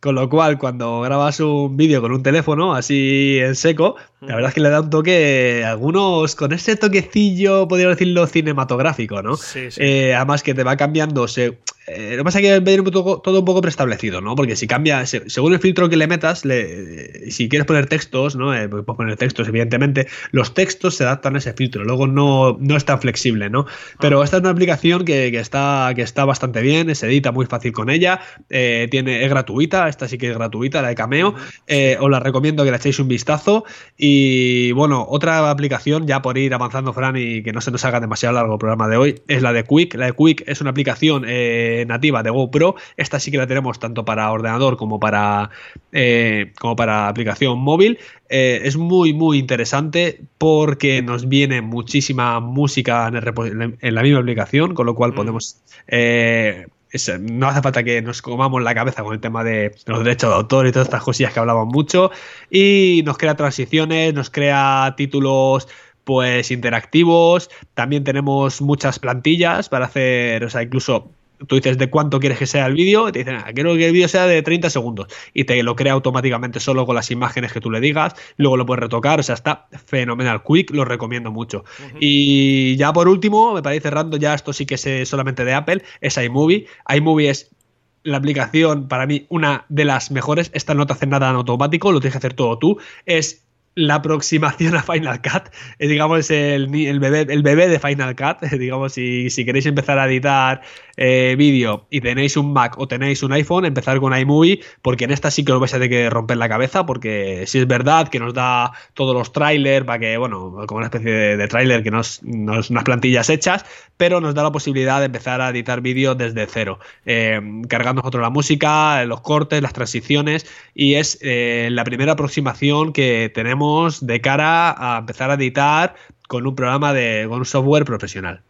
Con lo cual, cuando grabas un vídeo con un teléfono así en seco, la verdad es que le da un toque, algunos con ese toquecillo, podría decirlo, cinematográfico, ¿no? Sí, sí. Eh, además que te va cambiando. Se, eh, lo que pasa es que viene todo, todo un poco preestablecido, ¿no? Porque si cambia, se- según el filtro que le metas, le- si quieres poner textos, ¿no? Eh, puedes poner textos, evidentemente, los textos se adaptan a ese filtro. Luego no, no es tan flexible, ¿no? Pero esta es una aplicación que, que está, que está bastante bien, se edita muy fácil con ella, eh, tiene, es gratuita, esta sí que es gratuita, la de Cameo. Eh, os la recomiendo que le echéis un vistazo. Y bueno, otra aplicación, ya por ir avanzando, Fran, y que no se nos haga demasiado largo el programa de hoy, es la de Quick. La de Quick es una aplicación eh, nativa de GoPro. Esta sí que la tenemos tanto para ordenador como para, eh, como para aplicación móvil. Eh, es muy, muy interesante porque nos viene muchísima música en, el repo- en la- en la misma aplicación, con lo cual Mm. podemos. No hace falta que nos comamos la cabeza con el tema de los derechos de autor y todas estas cosillas que hablamos mucho. Y nos crea transiciones, nos crea títulos pues interactivos. También tenemos muchas plantillas para hacer, o sea, incluso tú dices de cuánto quieres que sea el vídeo, y te dicen, ah, quiero que el vídeo sea de 30 segundos, y te lo crea automáticamente solo con las imágenes que tú le digas, luego lo puedes retocar, o sea, está fenomenal. Quick lo recomiendo mucho. Y ya por último, me parece cerrando, ya esto sí que es eh, solamente de Apple, es iMovie. iMovie es la aplicación, para mí, una de las mejores. Esta no te hace nada en automático, lo tienes que hacer todo tú. Es la aproximación a Final Cut, eh, digamos, el, el, bebé, el bebé de Final Cut. (laughs) digamos, si, si queréis empezar a editar eh, vídeo y tenéis un Mac o tenéis un iPhone, empezar con iMovie, porque en esta sí que os vais a tener que romper la cabeza, porque si es verdad que nos da todos los trailers, para que, bueno, como una especie de, de trailer que nos, nos unas plantillas hechas, pero nos da la posibilidad de empezar a editar vídeo desde cero, eh, cargando nosotros la música, los cortes, las transiciones, y es eh, la primera aproximación que tenemos de cara a empezar a editar con un programa de con un software profesional.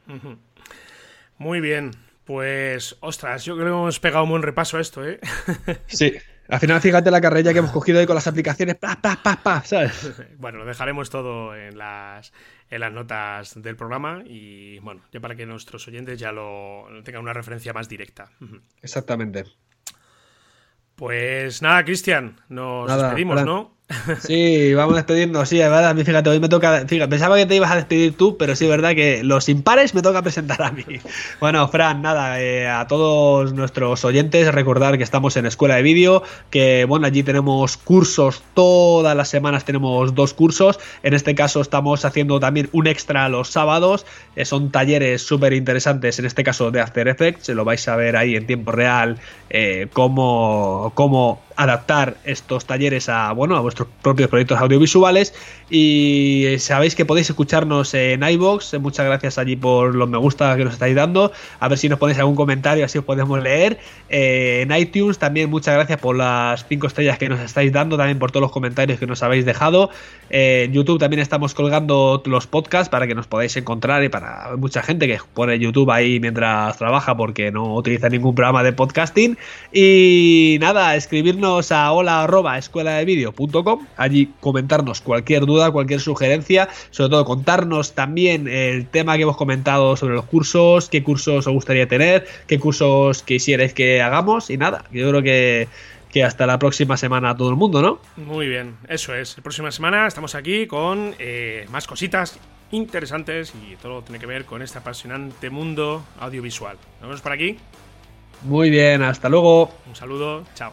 Muy bien. Pues, ostras, yo creo que hemos pegado un buen repaso a esto, ¿eh? (laughs) Sí. Al final, fíjate la carrera que hemos cogido ahí con las aplicaciones, pa, pa, pa, pa, ¿sabes? (laughs) bueno, lo dejaremos todo en las, en las notas del programa y, bueno, ya para que nuestros oyentes ya lo tengan una referencia más directa. Exactamente. Pues nada, Cristian, nos Nada, despedimos. ¿no? (laughs) Sí, vamos a despedirnos. Sí, verdad, a mí fíjate, hoy me toca. Fíjate, pensaba que te ibas a despedir tú, pero sí verdad que los impares me toca presentar a mí. (laughs) Bueno, Fran, nada, eh, a todos nuestros oyentes, recordar que estamos en Escuela de Vídeo, que bueno, allí tenemos cursos, todas las semanas tenemos dos cursos. En este caso estamos haciendo también un extra los sábados. eh, son talleres súper interesantes, en este caso de After Effects. Lo vais a ver ahí en tiempo real, eh, cómo, cómo adaptar estos talleres a, bueno, a vuestros propios proyectos audiovisuales. Y sabéis que podéis escucharnos en iBox. Muchas gracias allí por los me gusta que nos estáis dando. A ver si nos ponéis algún comentario, así os podemos leer. Eh, en iTunes también muchas gracias por las 5 estrellas que nos estáis dando, también por todos los comentarios que nos habéis dejado. Eh, en YouTube también estamos colgando los podcasts para que nos podáis encontrar y para mucha gente que pone YouTube ahí mientras trabaja porque no utiliza ningún programa de podcasting. Y nada, escribirnos a hola escuela de vídeo.com, allí comentarnos cualquier duda, cualquier sugerencia, sobre todo contarnos también el tema que hemos comentado sobre los cursos, qué cursos os gustaría tener, qué cursos quisierais que hagamos y nada, yo creo que, que hasta la próxima semana a todo el mundo, ¿no? Muy bien, eso es. La próxima semana estamos aquí con eh, más cositas interesantes y todo tiene que ver con este apasionante mundo audiovisual. Nos vemos por aquí. Muy bien, hasta luego. Un saludo, chao.